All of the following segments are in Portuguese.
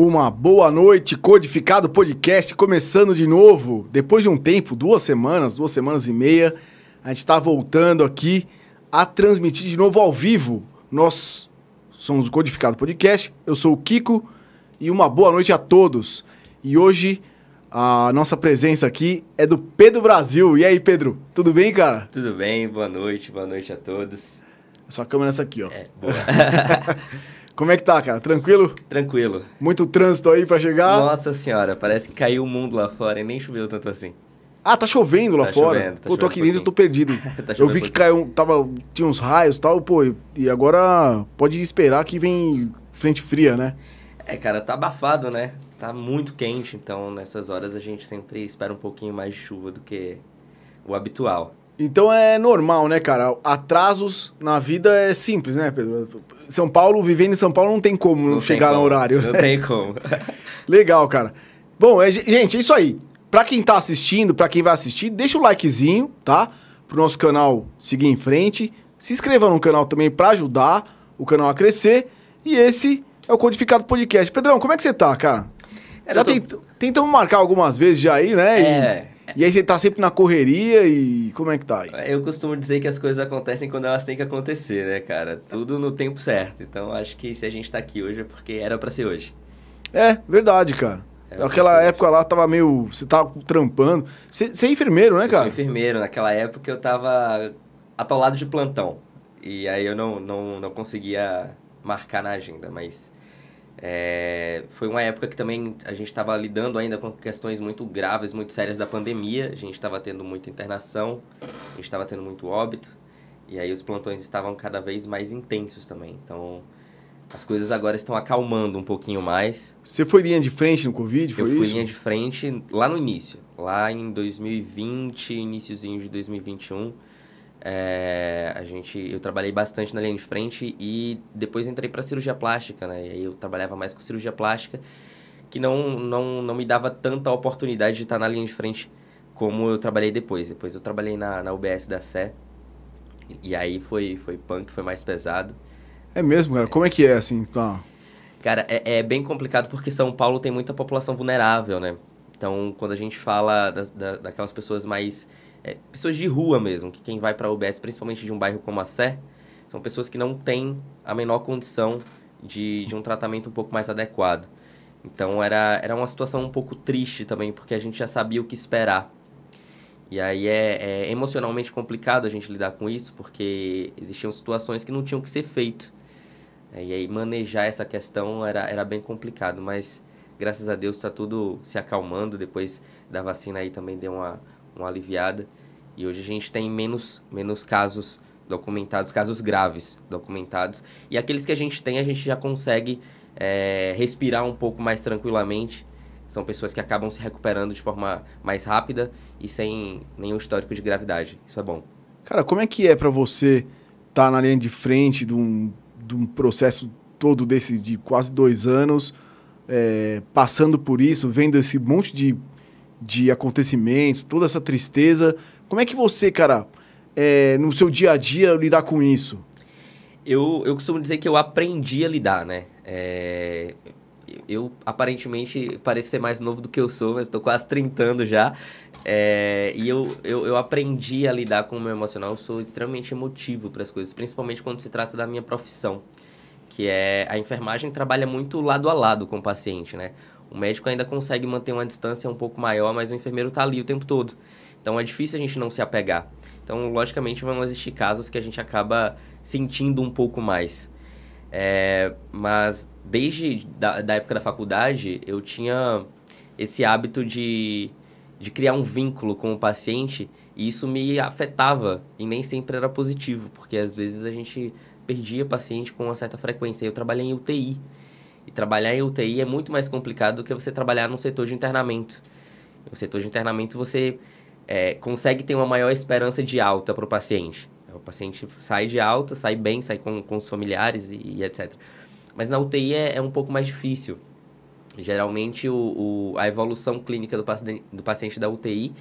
Uma boa noite, Codificado Podcast, começando de novo. Depois de um tempo, duas semanas, duas semanas e meia, a gente está voltando aqui a transmitir de novo ao vivo. Nós somos o Codificado Podcast, eu sou o Kiko e uma boa noite a todos. E hoje a nossa presença aqui é do Pedro Brasil. E aí, Pedro, tudo bem, cara? Tudo bem, boa noite, boa noite a todos. Sua câmera é essa aqui, ó. É, boa. Como é que tá, cara? Tranquilo? Tranquilo. Muito trânsito aí pra chegar? Nossa senhora, parece que caiu o mundo lá fora e nem choveu tanto assim. Ah, tá chovendo lá Tá fora? chovendo, tá pô, tô aqui um dentro, eu tô perdido. Tá eu vi um que caiu, tava, tinha uns raios e tal, pô, e agora pode esperar que vem frente fria, né? É, cara, tá abafado, né? Tá muito quente, então nessas horas a gente sempre espera um pouquinho mais de chuva do que o habitual. Então é normal, né, cara? Atrasos na vida é simples, né, Pedro? São Paulo, vivendo em São Paulo, não tem como não chegar no como, horário. Não tem como. Legal, cara. Bom, é, gente, é isso aí. Pra quem tá assistindo, pra quem vai assistir, deixa o likezinho, tá? Pro nosso canal seguir em frente. Se inscreva no canal também pra ajudar o canal a crescer. E esse é o Codificado Podcast. Pedrão, como é que você tá, cara? Cara, já eu tô- tent- tentamos marcar algumas vezes já aí, né? É. E, aí você tá sempre na correria e como é que tá aí? Eu costumo dizer que as coisas acontecem quando elas têm que acontecer, né, cara? Tudo no tempo certo. Então acho que se a gente tá aqui hoje é porque era pra ser hoje. É, verdade, cara. É, Aquela época lá tava meio. Você tava trampando. Você você é enfermeiro, né, Eu sou cara? enfermeiro. Naquela época eu tava atolado de plantão. E aí eu não, não, não conseguia marcar na agenda, mas é, foi uma época que também a gente estava lidando ainda com questões muito graves, muito sérias da pandemia. A gente estava tendo muita internação, a gente estava tendo muito óbito. E aí os plantões estavam cada vez mais intensos também. Então as coisas agora estão acalmando um pouquinho mais. Você foi linha de frente no Covid, foi eu fui isso? linha de frente lá no início, lá em 2020, iníciozinho de 2021. É, a gente, eu trabalhei bastante na linha de frente e depois entrei para cirurgia plástica, né? E aí eu trabalhava mais com cirurgia plástica, que não, não, não me dava tanta oportunidade de estar na linha de frente como eu trabalhei depois. Depois eu trabalhei na, na UBS da Sé, e aí foi, foi punk, foi mais pesado. É mesmo, cara. Como é que é assim? Tá. Cara, é, é bem complicado porque São Paulo tem muita população vulnerável, né? Então, quando a gente fala das, da, daquelas pessoas mais. É, pessoas de rua mesmo, que quem vai para a UBS, principalmente de um bairro como a Sé, são pessoas que não têm a menor condição de, de um tratamento um pouco mais adequado. Então, era, era uma situação um pouco triste também, porque a gente já sabia o que esperar. E aí é, é emocionalmente complicado a gente lidar com isso, porque existiam situações que não tinham que ser feito. É, e aí manejar essa questão era, era bem complicado, mas graças a Deus está tudo se acalmando. Depois da vacina aí também deu uma, uma aliviada. E hoje a gente tem menos, menos casos documentados, casos graves documentados. E aqueles que a gente tem, a gente já consegue é, respirar um pouco mais tranquilamente. São pessoas que acabam se recuperando de forma mais rápida e sem nenhum histórico de gravidade. Isso é bom. Cara, como é que é pra você estar na linha de frente de um, de um processo todo desse de quase dois anos, é, passando por isso, vendo esse monte de, de acontecimentos, toda essa tristeza? Como é que você, cara, é, no seu dia a dia, lidar com isso? Eu, eu costumo dizer que eu aprendi a lidar, né? É, eu, aparentemente, pareço ser mais novo do que eu sou, mas estou quase 30 anos já. É, e eu, eu, eu aprendi a lidar com o meu emocional. Eu sou extremamente emotivo para as coisas, principalmente quando se trata da minha profissão. Que é a enfermagem trabalha muito lado a lado com o paciente, né? O médico ainda consegue manter uma distância um pouco maior, mas o enfermeiro está ali o tempo todo. Então é difícil a gente não se apegar. Então, logicamente, vão existir casos que a gente acaba sentindo um pouco mais. É, mas desde da, da época da faculdade, eu tinha esse hábito de, de criar um vínculo com o paciente e isso me afetava e nem sempre era positivo, porque às vezes a gente perdia paciente com uma certa frequência. Eu trabalhei em UTI e trabalhar em UTI é muito mais complicado do que você trabalhar no setor de internamento. No setor de internamento você é, consegue ter uma maior esperança de alta para o paciente. O paciente sai de alta, sai bem, sai com, com os familiares e, e etc. Mas na UTI é, é um pouco mais difícil. Geralmente, o, o- a evolução clínica do, do paciente da UTI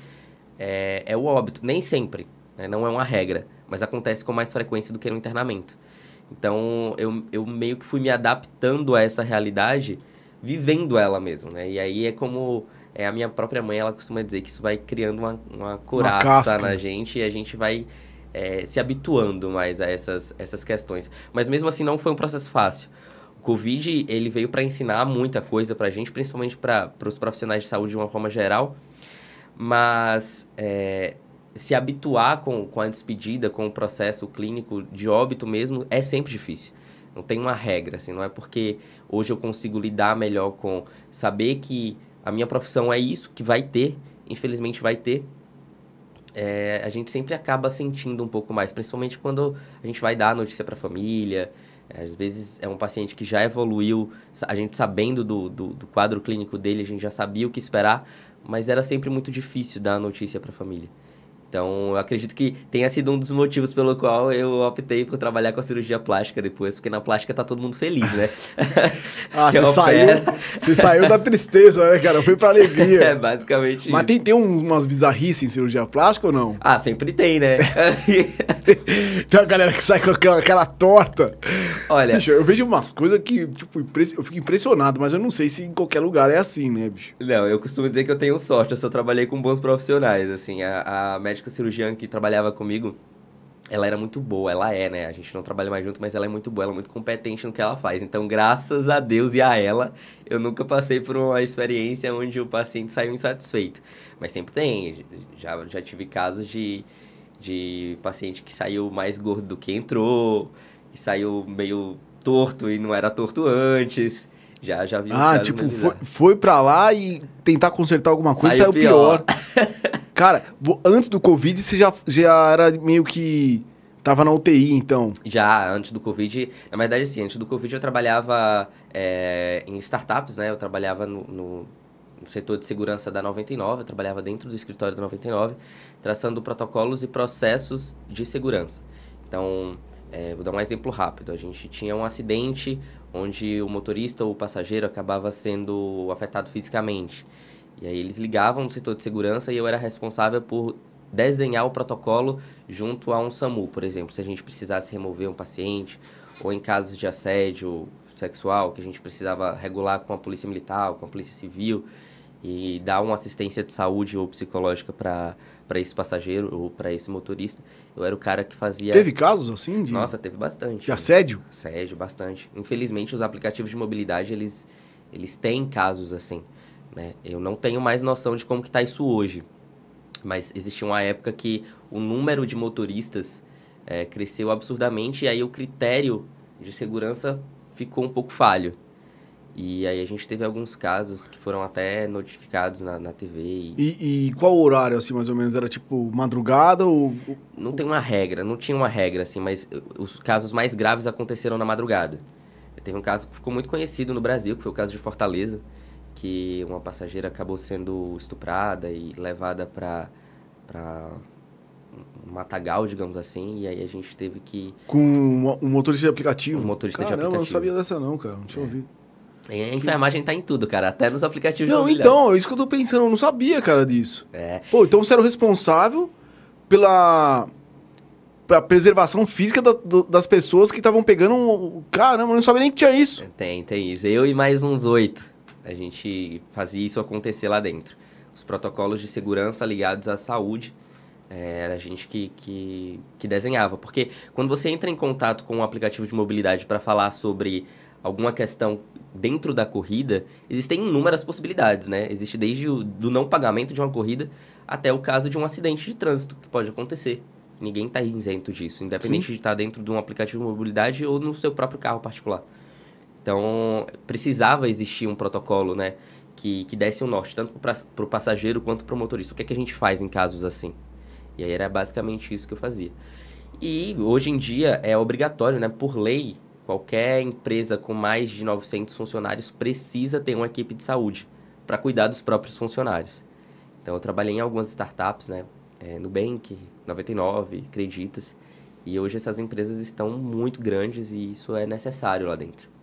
é, é o óbito. Nem sempre, né? não é uma regra, mas acontece com mais frequência do que no internamento. Então, eu, eu meio que fui me adaptando a essa realidade vivendo ela mesmo, né? E aí é como é, a minha própria mãe, ela costuma dizer que isso vai criando uma, uma coraça na gente e a gente vai é, se habituando mais a essas, essas questões. Mas mesmo assim não foi um processo fácil. O Covid, ele veio para ensinar muita coisa para a gente, principalmente para os profissionais de saúde de uma forma geral, mas é, se habituar com, com a despedida, com o processo clínico de óbito mesmo, é sempre difícil. Não tem uma regra, assim, não é porque hoje eu consigo lidar melhor com saber que a minha profissão é isso, que vai ter, infelizmente vai ter. É, a gente sempre acaba sentindo um pouco mais, principalmente quando a gente vai dar a notícia para a família. Às vezes é um paciente que já evoluiu, a gente sabendo do, do, do quadro clínico dele, a gente já sabia o que esperar, mas era sempre muito difícil dar a notícia para a família. Então, eu acredito que tenha sido um dos motivos pelo qual eu optei por trabalhar com a cirurgia plástica depois, porque na plástica tá todo mundo feliz, né? ah, você, saiu, você saiu da tristeza, né, cara? Foi pra alegria. É, basicamente Mas tem, tem umas bizarrices em cirurgia plástica ou não? Ah, sempre tem, né? tem uma galera que sai com aquela cara torta. Olha... Bicho, eu vejo umas coisas que, tipo, eu fico impressionado, mas eu não sei se em qualquer lugar é assim, né, bicho? Não, eu costumo dizer que eu tenho sorte, eu só trabalhei com bons profissionais, assim, a, a médica cirurgiã que trabalhava comigo, ela era muito boa, ela é, né? A gente não trabalha mais junto, mas ela é muito boa, ela é muito competente no que ela faz. Então, graças a Deus e a ela, eu nunca passei por uma experiência onde o paciente saiu insatisfeito. Mas sempre tem, já, já tive casos de, de paciente que saiu mais gordo do que entrou, que saiu meio torto e não era torto antes. Já, já vi Ah, tipo, foi, foi pra lá e tentar consertar alguma coisa saiu, saiu pior. pior. Cara, antes do Covid você já, já era meio que. Tava na UTI, então? Já, antes do Covid. Na verdade, sim, antes do Covid eu trabalhava é, em startups, né? Eu trabalhava no, no, no, setor de segurança da 99, eu trabalhava dentro do escritório da 99, traçando protocolos e processos de segurança. Então, é, vou dar um exemplo rápido. A gente tinha um acidente onde o motorista ou o passageiro acabava sendo afetado fisicamente. E aí eles ligavam no setor de segurança e eu era responsável por desenhar o protocolo junto a um SAMU, por exemplo, se a gente precisasse remover um paciente ou em casos de assédio sexual que a gente precisava regular com a polícia militar, com a polícia civil e dar uma assistência de saúde ou psicológica para para esse passageiro ou para esse motorista. Eu era o cara que fazia. Teve casos assim? De... Nossa, teve bastante. De assédio? Assédio, bastante. Infelizmente, os aplicativos de mobilidade eles, eles têm casos assim. Né? Eu não tenho mais noção de como que está isso hoje. Mas existia uma época que o número de motoristas é, cresceu absurdamente e aí o critério de segurança ficou um pouco falho. E aí a gente teve alguns casos que foram até notificados na, na TV. E... E, e... qual horário, assim, mais ou menos? Era tipo madrugada ou... Não tem uma regra, não tinha uma regra, assim, mas os casos mais graves aconteceram na madrugada. Teve um caso que ficou muito conhecido no Brasil, que foi o caso de Fortaleza, que uma passageira acabou sendo estuprada e levada para para um matagal, digamos assim, e aí a gente teve que... Com um motorista de aplicativo? Um motorista Caramba, de aplicativo. eu não sabia dessa não, cara, não tinha é. ouvido. A enfermagem tá em tudo, cara. Até nos aplicativos Não, então, é isso que eu tô pensando. Eu não sabia, cara, disso. É. Pô, então você era o responsável pela, pela preservação física da, do, das pessoas que estavam pegando um... Caramba, eu não sabia nem que tinha isso. Tem, tem isso. Eu e mais uns oito. A gente fazia isso acontecer lá dentro. Os protocolos de segurança ligados à saúde é, era a gente que, que, que desenhava. Porque quando você entra em contato com um aplicativo de mobilidade para falar sobre alguma questão dentro da corrida, existem inúmeras possibilidades, né? Existe desde o do não pagamento de uma corrida até o caso de um acidente de trânsito, que pode acontecer. Ninguém está isento disso, independente Sim. de estar dentro de um aplicativo de mobilidade ou no seu próprio carro particular. Então, precisava existir um protocolo, né? Que, que desse um norte, tanto para o passageiro quanto para o motorista. O que, é que a gente faz em casos assim? E aí era basicamente isso que eu fazia. E hoje em dia é obrigatório, né? Por lei, Qualquer empresa com mais de 900 funcionários precisa ter uma equipe de saúde para cuidar dos próprios funcionários. Então, eu trabalhei em algumas startups, né? É, Nubank, 99, Creditas. E hoje essas empresas estão muito grandes e isso é necessário lá dentro.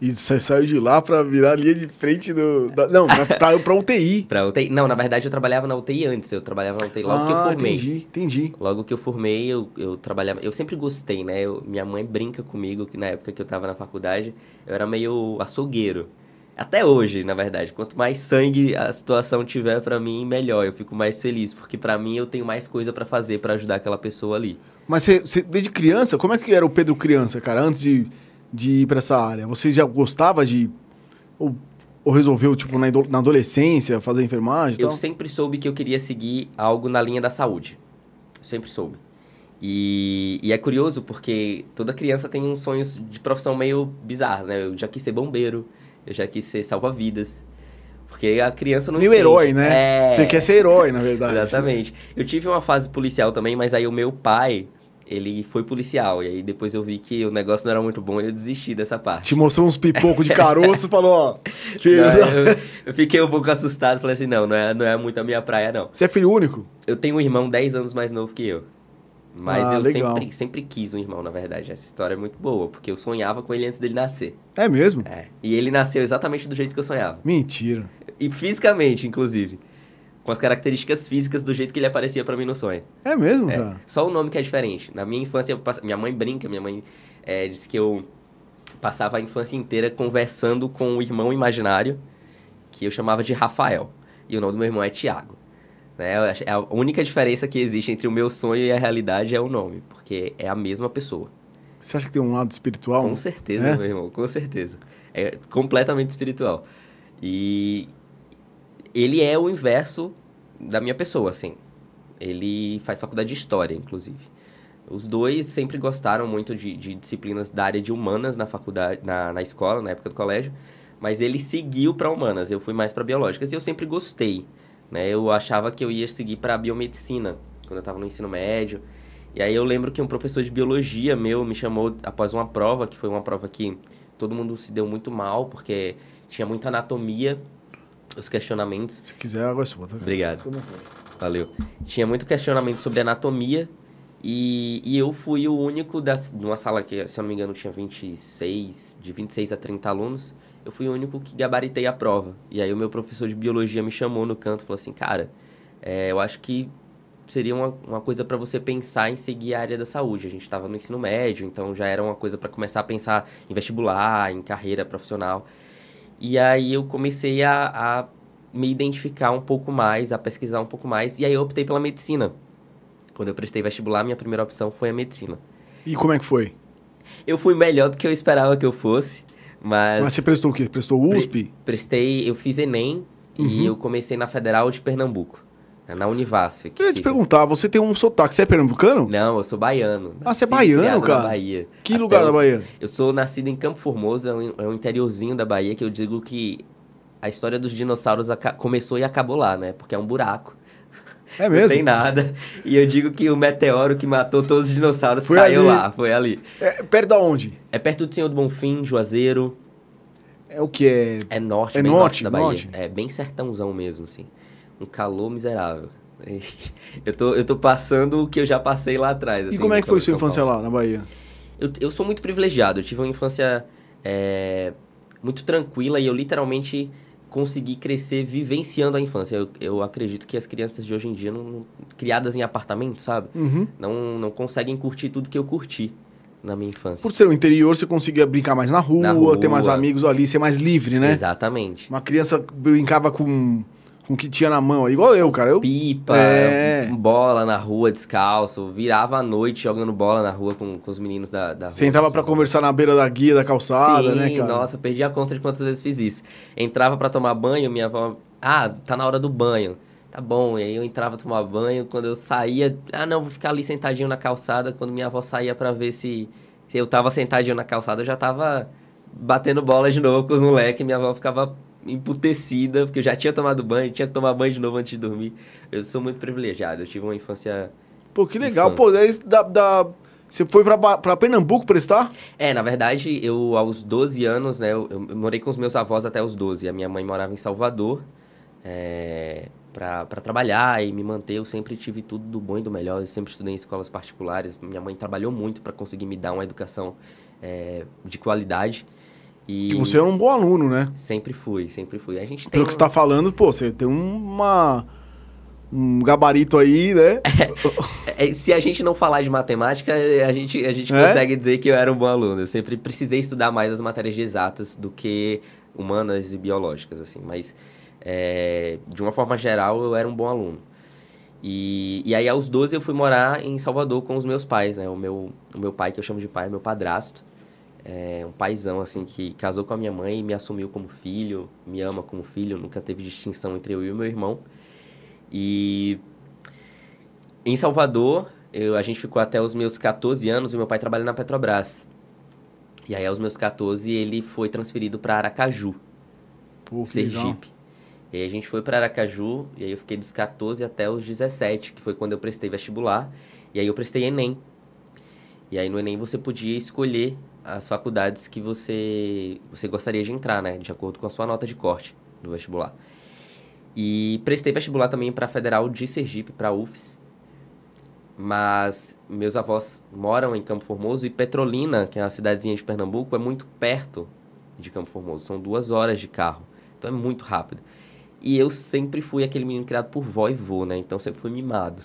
E você saiu de lá para virar linha de frente do. Da, não, para pra UTI. pra UTI. Não, na verdade eu trabalhava na UTI antes. Eu trabalhava na UTI logo ah, que eu ah, formei. Entendi, entendi. Logo que eu formei, eu, eu trabalhava. Eu sempre gostei, né? Eu, minha mãe brinca comigo que na época que eu tava na faculdade, eu era meio açougueiro. Até hoje, na verdade. Quanto mais sangue a situação tiver para mim, melhor. Eu fico mais feliz, porque para mim eu tenho mais coisa para fazer para ajudar aquela pessoa ali. Mas você, desde criança, como é que era o Pedro criança, cara, antes de, de ir para essa área? Você já gostava de. Ou, ou resolveu, tipo, na, na adolescência, fazer enfermagem Eu tal? sempre soube que eu queria seguir algo na linha da saúde. Sempre soube. E, e é curioso porque toda criança tem uns sonhos de profissão meio bizarros, né? Eu já quis ser bombeiro, eu já quis ser salva-vidas. Porque a criança não Meio entende. herói, né? É. Você quer ser herói, na verdade. Exatamente. Eu tive uma fase policial também, mas aí o meu pai, ele foi policial. E aí depois eu vi que o negócio não era muito bom e eu desisti dessa parte. Te mostrou uns pipocos de caroço e falou, ó... Filho Não, eu, eu fiquei um pouco assustado, falei assim, não, não é, não é muito a minha praia, não. Você é filho único? Eu tenho um irmão 10 anos mais novo que eu. Mas Ah, eu legal. sempre, sempre quis um irmão, na verdade. Essa história é muito boa, porque eu sonhava com ele antes dele nascer. É mesmo? É. E ele nasceu exatamente do jeito que eu sonhava. Mentira. E fisicamente, inclusive. Com as características físicas do jeito que ele aparecia pra mim no sonho. É mesmo, É. cara? Só o nome que é diferente. Na minha infância, pass- minha mãe brinca, minha mãe é, disse que eu passava a infância inteira conversando com o irmão imaginário, que eu chamava de Rafael. E o nome do meu irmão é Tiago. Né? É A única diferença que existe entre o meu sonho e a realidade é o nome, porque é a mesma pessoa. Você acha que tem um lado espiritual? Com certeza, É? meu irmão, com certeza. É completamente espiritual. E ele é o inverso da minha pessoa, assim. Ele faz faculdade de História, inclusive. Os dois sempre gostaram muito de, de disciplinas da área de humanas na faculdade, na, na escola, na época do colégio. Mas ele seguiu para humanas, eu fui mais para biológicas. E eu sempre gostei, né? Eu achava que eu ia seguir para biomedicina, quando eu estava no ensino médio. E aí eu lembro que um professor de biologia meu me chamou após uma prova, que foi uma prova que todo mundo se deu muito mal, porque tinha muita anatomia, os questionamentos. Se quiser, água é sua, tá? Obrigado. Valeu. Tinha muito questionamento sobre anatomia e, e eu fui o único das, de uma sala que, se eu não me engano, tinha 26, de 26 a 30 alunos. Eu fui o único que gabaritei a prova. E aí o meu professor de biologia me chamou no canto e falou assim, cara, é, eu acho que seria uma, uma coisa para você pensar em seguir a área da saúde. A gente estava no ensino médio, então já era uma coisa para começar a pensar em vestibular, em carreira profissional. E aí eu comecei a, a me identificar um pouco mais, a pesquisar um pouco mais, e aí eu optei pela medicina. Quando eu prestei vestibular, minha primeira opção foi a medicina. E como é que foi? Eu fui melhor do que eu esperava que eu fosse, mas, Mas você prestou o quê? Prestou USP? prestei, eu fiz ENEM Uhum. e eu comecei na Federal de Pernambuco, na Univasf. Eu ia te perguntar, você tem um sotaque, você é pernambucano? Não, eu sou baiano. Ah, você é baiano, cara? Bahia. Que Até lugar da Bahia? Eu sou nascido em Campo Formoso, é um, é um interiorzinho da Bahia que eu digo que a história dos dinossauros começou e acabou lá, né? Porque é um buraco. É Não tem mesmo? nada. E eu digo que o meteoro que matou todos os dinossauros Foi caiu ali. lá, foi ali. É, perto da onde? É perto do Senhor do Bonfim, Juazeiro. É o que? É... É norte, É norte, norte, da Bahia. norte? É bem sertãozão mesmo, assim. Um calor miserável. Eu tô, eu tô passando o que eu já passei lá atrás. E assim, como é que foi sua infância lá, na Bahia? Eu, eu sou muito privilegiado. Eu tive uma infância é, muito tranquila e eu literalmente consegui crescer vivenciando a infância. Eu, eu acredito que as crianças de hoje em dia, não, não- criadas em apartamento, sabe? Uhum. Não, não conseguem curtir tudo que eu curti na minha infância. Por ser o interior, você conseguia brincar mais na rua, Na rua. ter mais amigos ali, ser mais livre, né? Exatamente. Uma criança brincava com, com o que tinha na mão, igual eu, cara. Eu, Pipa, É. bola na rua descalço, virava à noite jogando bola na rua com, com os meninos da, da rua. sentava pra conversar na beira da guia da calçada, Sim, né, cara? nossa, perdi a conta de quantas vezes fiz isso. Entrava pra tomar banho, minha avó, ah, tá na hora do banho. Tá bom, e aí eu entrava tomar banho, quando eu saía, ah, não, vou ficar ali sentadinho na calçada, quando minha avó saía pra ver se, se eu tava sentadinho na calçada, eu já tava batendo bola de novo com os moleques, minha avó ficava emputecida, porque eu já tinha tomado banho, tinha que tomar banho de novo antes de dormir. Eu sou muito privilegiado, eu tive uma infância Pô, que legal. Infância. Pô, da, da- você foi pra Pernambuco prestar? É, na verdade, eu aos 12 anos, né, eu, eu morei com os meus avós até os 12. A minha mãe morava em Salvador é, pra para trabalhar e me manter. Eu sempre tive tudo do bom e do melhor. Eu sempre estudei em escolas particulares. Minha mãe trabalhou muito para conseguir me dar uma educação é, de qualidade. E Que você é um bom aluno, né? sempre fui, sempre fui. A gente Pelo que você uma- tá falando, pô, você tem uma... Um gabarito aí, né? É, se a gente não falar de matemática, a gente, a gente É? consegue dizer que eu era um bom aluno. Eu sempre precisei estudar mais as matérias de exatas do que humanas e biológicas, assim. Mas, é, de uma forma geral, eu era um bom aluno. E, e aí, aos 12, eu fui morar em Salvador com os meus pais, né? O meu, o meu pai, que eu chamo de pai, é meu padrasto. É um paizão, assim, que casou com a minha mãe e me assumiu como filho, me ama como filho, nunca teve distinção entre eu e o meu irmão. E em Salvador, eu, a gente ficou até os meus 14 anos e meu pai trabalha na Petrobras. E aí, aos meus 14, ele foi transferido para Aracaju, Pô, Sergipe. legal. E aí a gente foi para Aracaju, e aí eu fiquei dos 14 até os 17, que foi quando eu prestei vestibular. E aí eu prestei Enem. E aí no Enem você podia escolher as faculdades que você, você gostaria de entrar, né? De acordo com a sua nota de corte do vestibular. E prestei vestibular também para a Federal de Sergipe, para a UFES. Mas meus avós moram em Campo Formoso e Petrolina, que é uma cidadezinha de Pernambuco, é muito perto de Campo Formoso. São duas horas de carro. Então é muito rápido. E eu sempre fui aquele menino criado por vó e vô, né? Então sempre fui mimado.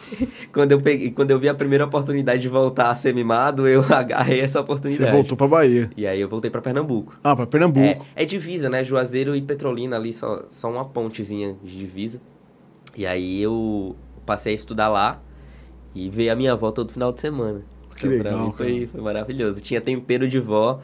quando, eu peguei, quando eu vi a primeira oportunidade de voltar a ser mimado, eu agarrei essa Você oportunidade. voltou pra Bahia. E aí eu voltei para Pernambuco. Ah, pra Pernambuco. É, é divisa, né? Juazeiro e Petrolina ali, só, só uma pontezinha de divisa. E aí eu passei a estudar lá e veio a minha avó todo final de semana. Que Então, pra legal, mim foi, foi maravilhoso. Tinha tempero de vó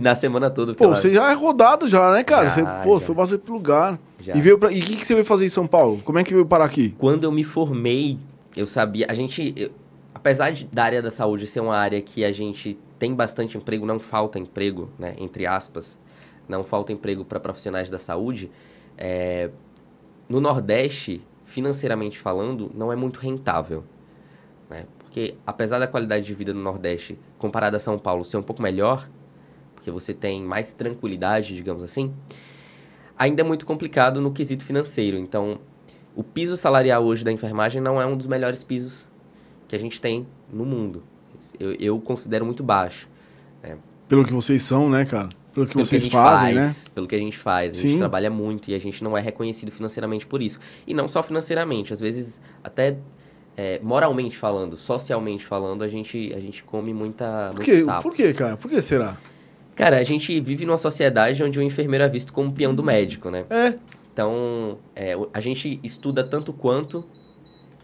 na semana toda. Pô, ela- você já é rodado já, né, cara? Já, você, pô, já. foi bastante pro lugar. Já. E veio pra... E o que, que você veio fazer em São Paulo? Como é que veio parar aqui? Quando eu me formei, eu sabia. A gente. eu- apesar de, da área da saúde ser uma área que a gente tem bastante emprego, não falta emprego, né? Entre aspas, não falta emprego para profissionais da saúde. é, no Nordeste, financeiramente falando, não é muito rentável. Né? Porque apesar da qualidade de vida no Nordeste, comparada a São Paulo, ser um pouco melhor, porque você tem mais tranquilidade, digamos assim, ainda é muito complicado no quesito financeiro. Então, o piso salarial hoje da enfermagem não é um dos melhores pisos que a gente tem no mundo. Eu, eu considero muito baixo. Pelo que vocês são, né, cara? Pelo que Pelo vocês gente fazem, né? faz, Pelo que a gente faz. A gente Sim. trabalha muito e a gente não é reconhecido financeiramente por isso. E não só financeiramente, às vezes até é, moralmente falando, socialmente falando, a gente, a gente come muita, Por sapo. Por quê, cara? Por que será? Cara, a gente vive numa sociedade onde o enfermeiro é visto como peão do médico, né? É, Então, é, a gente estuda tanto quanto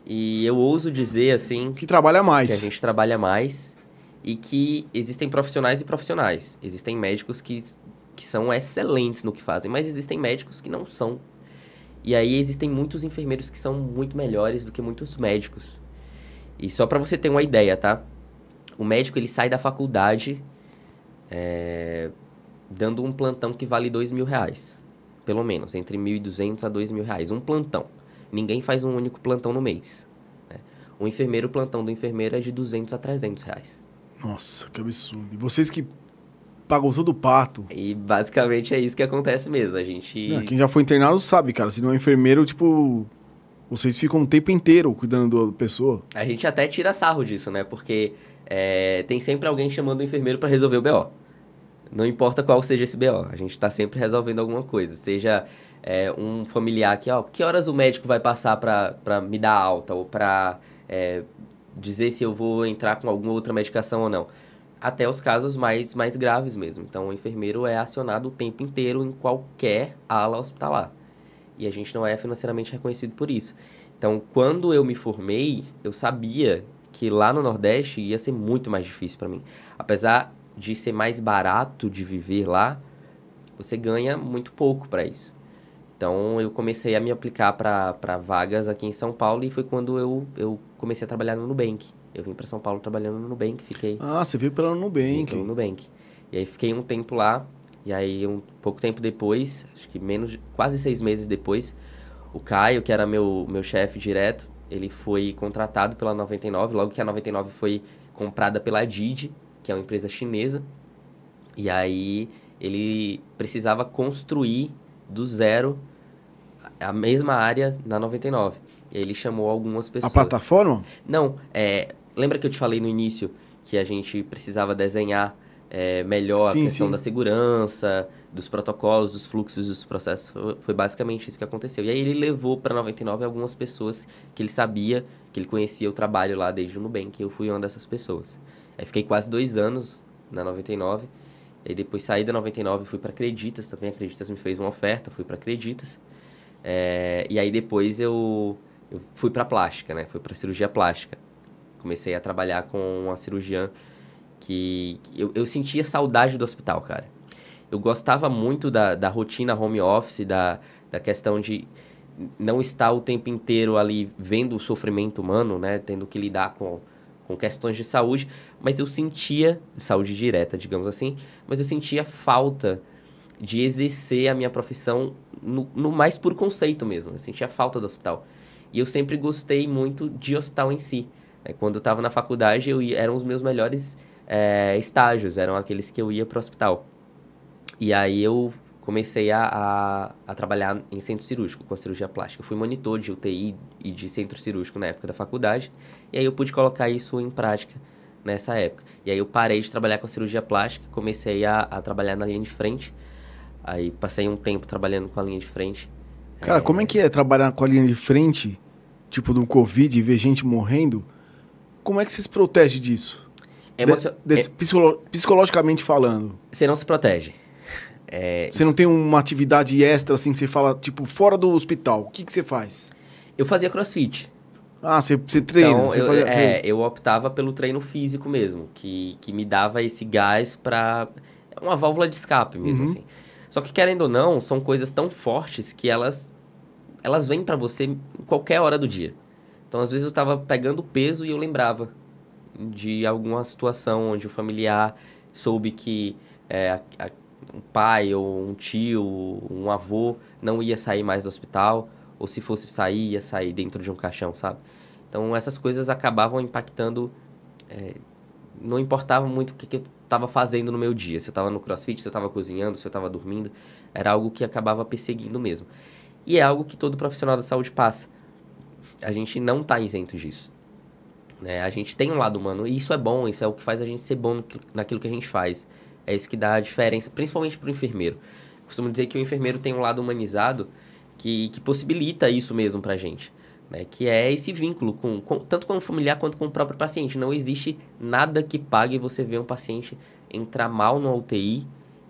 e eu ouso dizer, assim, que trabalha que a mais. gente trabalha mais e que existem profissionais e profissionais. Existem médicos que, que são excelentes no que fazem, mas existem médicos que não são. E aí existem muitos enfermeiros que são muito melhores do que muitos médicos. E só para você ter uma ideia, tá? O médico ele sai da faculdade é, dando um plantão que vale dois mil reais. Pelo menos, entre 1.200 a dois mil reais. Um plantão. Ninguém faz um único plantão no mês. né? O enfermeiro, o plantão do enfermeiro é de 200 a 300 reais. Nossa, que absurdo. E vocês que pagam todo o pato. E basicamente é isso que acontece mesmo. A gente. Né, Quem já foi internado sabe, cara. Se não é enfermeiro, tipo... Vocês ficam o tempo inteiro cuidando da pessoa. A gente até tira sarro disso, né? Porque é, tem sempre alguém chamando o enfermeiro para resolver o BO. Não importa qual seja esse BO, a gente tá sempre resolvendo alguma coisa. Seja é, um familiar que, ó, que horas o médico vai passar para me dar alta ou para dizer se eu vou entrar com alguma outra medicação ou não. Até os casos mais, mais graves mesmo. Então, o enfermeiro é acionado o tempo inteiro em qualquer ala hospitalar. E a gente não é financeiramente reconhecido por isso. Então, quando eu me formei, eu sabia que lá no Nordeste ia ser muito mais difícil para mim. Apesar de ser mais barato de viver lá, você ganha muito pouco para isso. Então, eu comecei a me aplicar para vagas aqui em São Paulo e foi quando eu, eu comecei a trabalhar no Nubank. Eu vim para São Paulo trabalhando no Nubank, fiquei Ah, você veio pela Nubank. no Nubank. E aí fiquei um tempo lá, e aí um pouco tempo depois, acho que menos, quase seis meses depois, o Caio, que era meu, meu chefe direto, ele foi contratado pela 99, logo que a 99 foi comprada pela Didi, que é uma empresa chinesa, e aí ele precisava construir do zero a mesma área na 99. E aí ele chamou algumas A pessoas. plataforma? Não, é, lembra que eu te falei no início que a gente precisava desenhar é, melhor Sim, a questão sim. da segurança, dos protocolos, dos fluxos, dos processos? Foi, basicamente isso que aconteceu. E aí ele levou para 99 algumas pessoas que ele sabia, que ele conhecia o trabalho lá desde o Nubank, e eu fui uma dessas pessoas. Aí fiquei quase dois anos na 99 E aí depois saí da 99 e fui para Acreditas também. Acreditas me fez uma oferta, fui para Acreditas. É, e aí depois eu, eu fui para plástica, né? Fui para cirurgia plástica. Comecei a trabalhar com uma cirurgiã que, eu, eu sentia saudade do hospital, cara. Eu gostava muito da, da rotina home office, da, da questão de não estar o tempo inteiro ali vendo o sofrimento humano, né? Tendo que lidar com com questões de saúde, mas eu sentia, saúde direta, digamos assim, mas eu sentia falta de exercer a minha profissão no, no mais por conceito mesmo. Eu sentia falta do hospital. E eu sempre gostei muito de hospital em si. É, quando eu estava na faculdade, eu ia, eram os meus melhores é, estágios, eram aqueles que eu ia para o hospital. E aí eu comecei a, a, a, trabalhar em centro cirúrgico, com a cirurgia plástica. Eu fui monitor de UTI e de centro cirúrgico na época da faculdade, e aí eu pude colocar isso em prática nessa época. E aí eu parei de trabalhar com a cirurgia plástica, comecei a, a trabalhar na linha de frente, aí passei um tempo trabalhando com a linha de frente. Cara, é... como é que é trabalhar com a linha de frente, tipo do Covid, e ver gente morrendo? Como é que você se protege disso? Emocio... De, é... psicolo... Psicologicamente falando. Você não se protege é, você não tem uma atividade extra, assim, que você fala, tipo, fora do hospital, o que, que você faz? Eu fazia crossfit. Ah, você, você treina? Então, você eu, fazia, é, eu optava pelo treino físico mesmo, que, que me dava esse gás para uma válvula de escape mesmo, uhum. assim. Só que, querendo ou não, são coisas tão fortes que elas, elas vêm para você em qualquer hora do dia. Então, às vezes, eu estava pegando peso e eu lembrava de alguma situação onde o familiar soube que é, a, a um pai ou um tio, um avô não ia sair mais do hospital, ou se fosse sair, ia sair dentro de um caixão, sabe? Então essas coisas acabavam impactando. É, não importava muito o que, que eu estava fazendo no meu dia. Se eu estava no crossfit, se eu estava cozinhando, se eu estava dormindo. Era algo que acabava perseguindo mesmo. E é algo que todo profissional da saúde passa. A gente não está isento disso. Né? A gente tem um lado humano, e isso é bom, isso é o que faz a gente ser bom naquilo que a gente faz. É isso que dá a diferença, principalmente para o enfermeiro. Costumo dizer que o enfermeiro tem um lado humanizado que, que possibilita isso mesmo para a gente. Né? Que é esse vínculo, com, com, tanto com o familiar quanto com o próprio paciente. Não existe nada que pague você ver um paciente entrar mal no UTI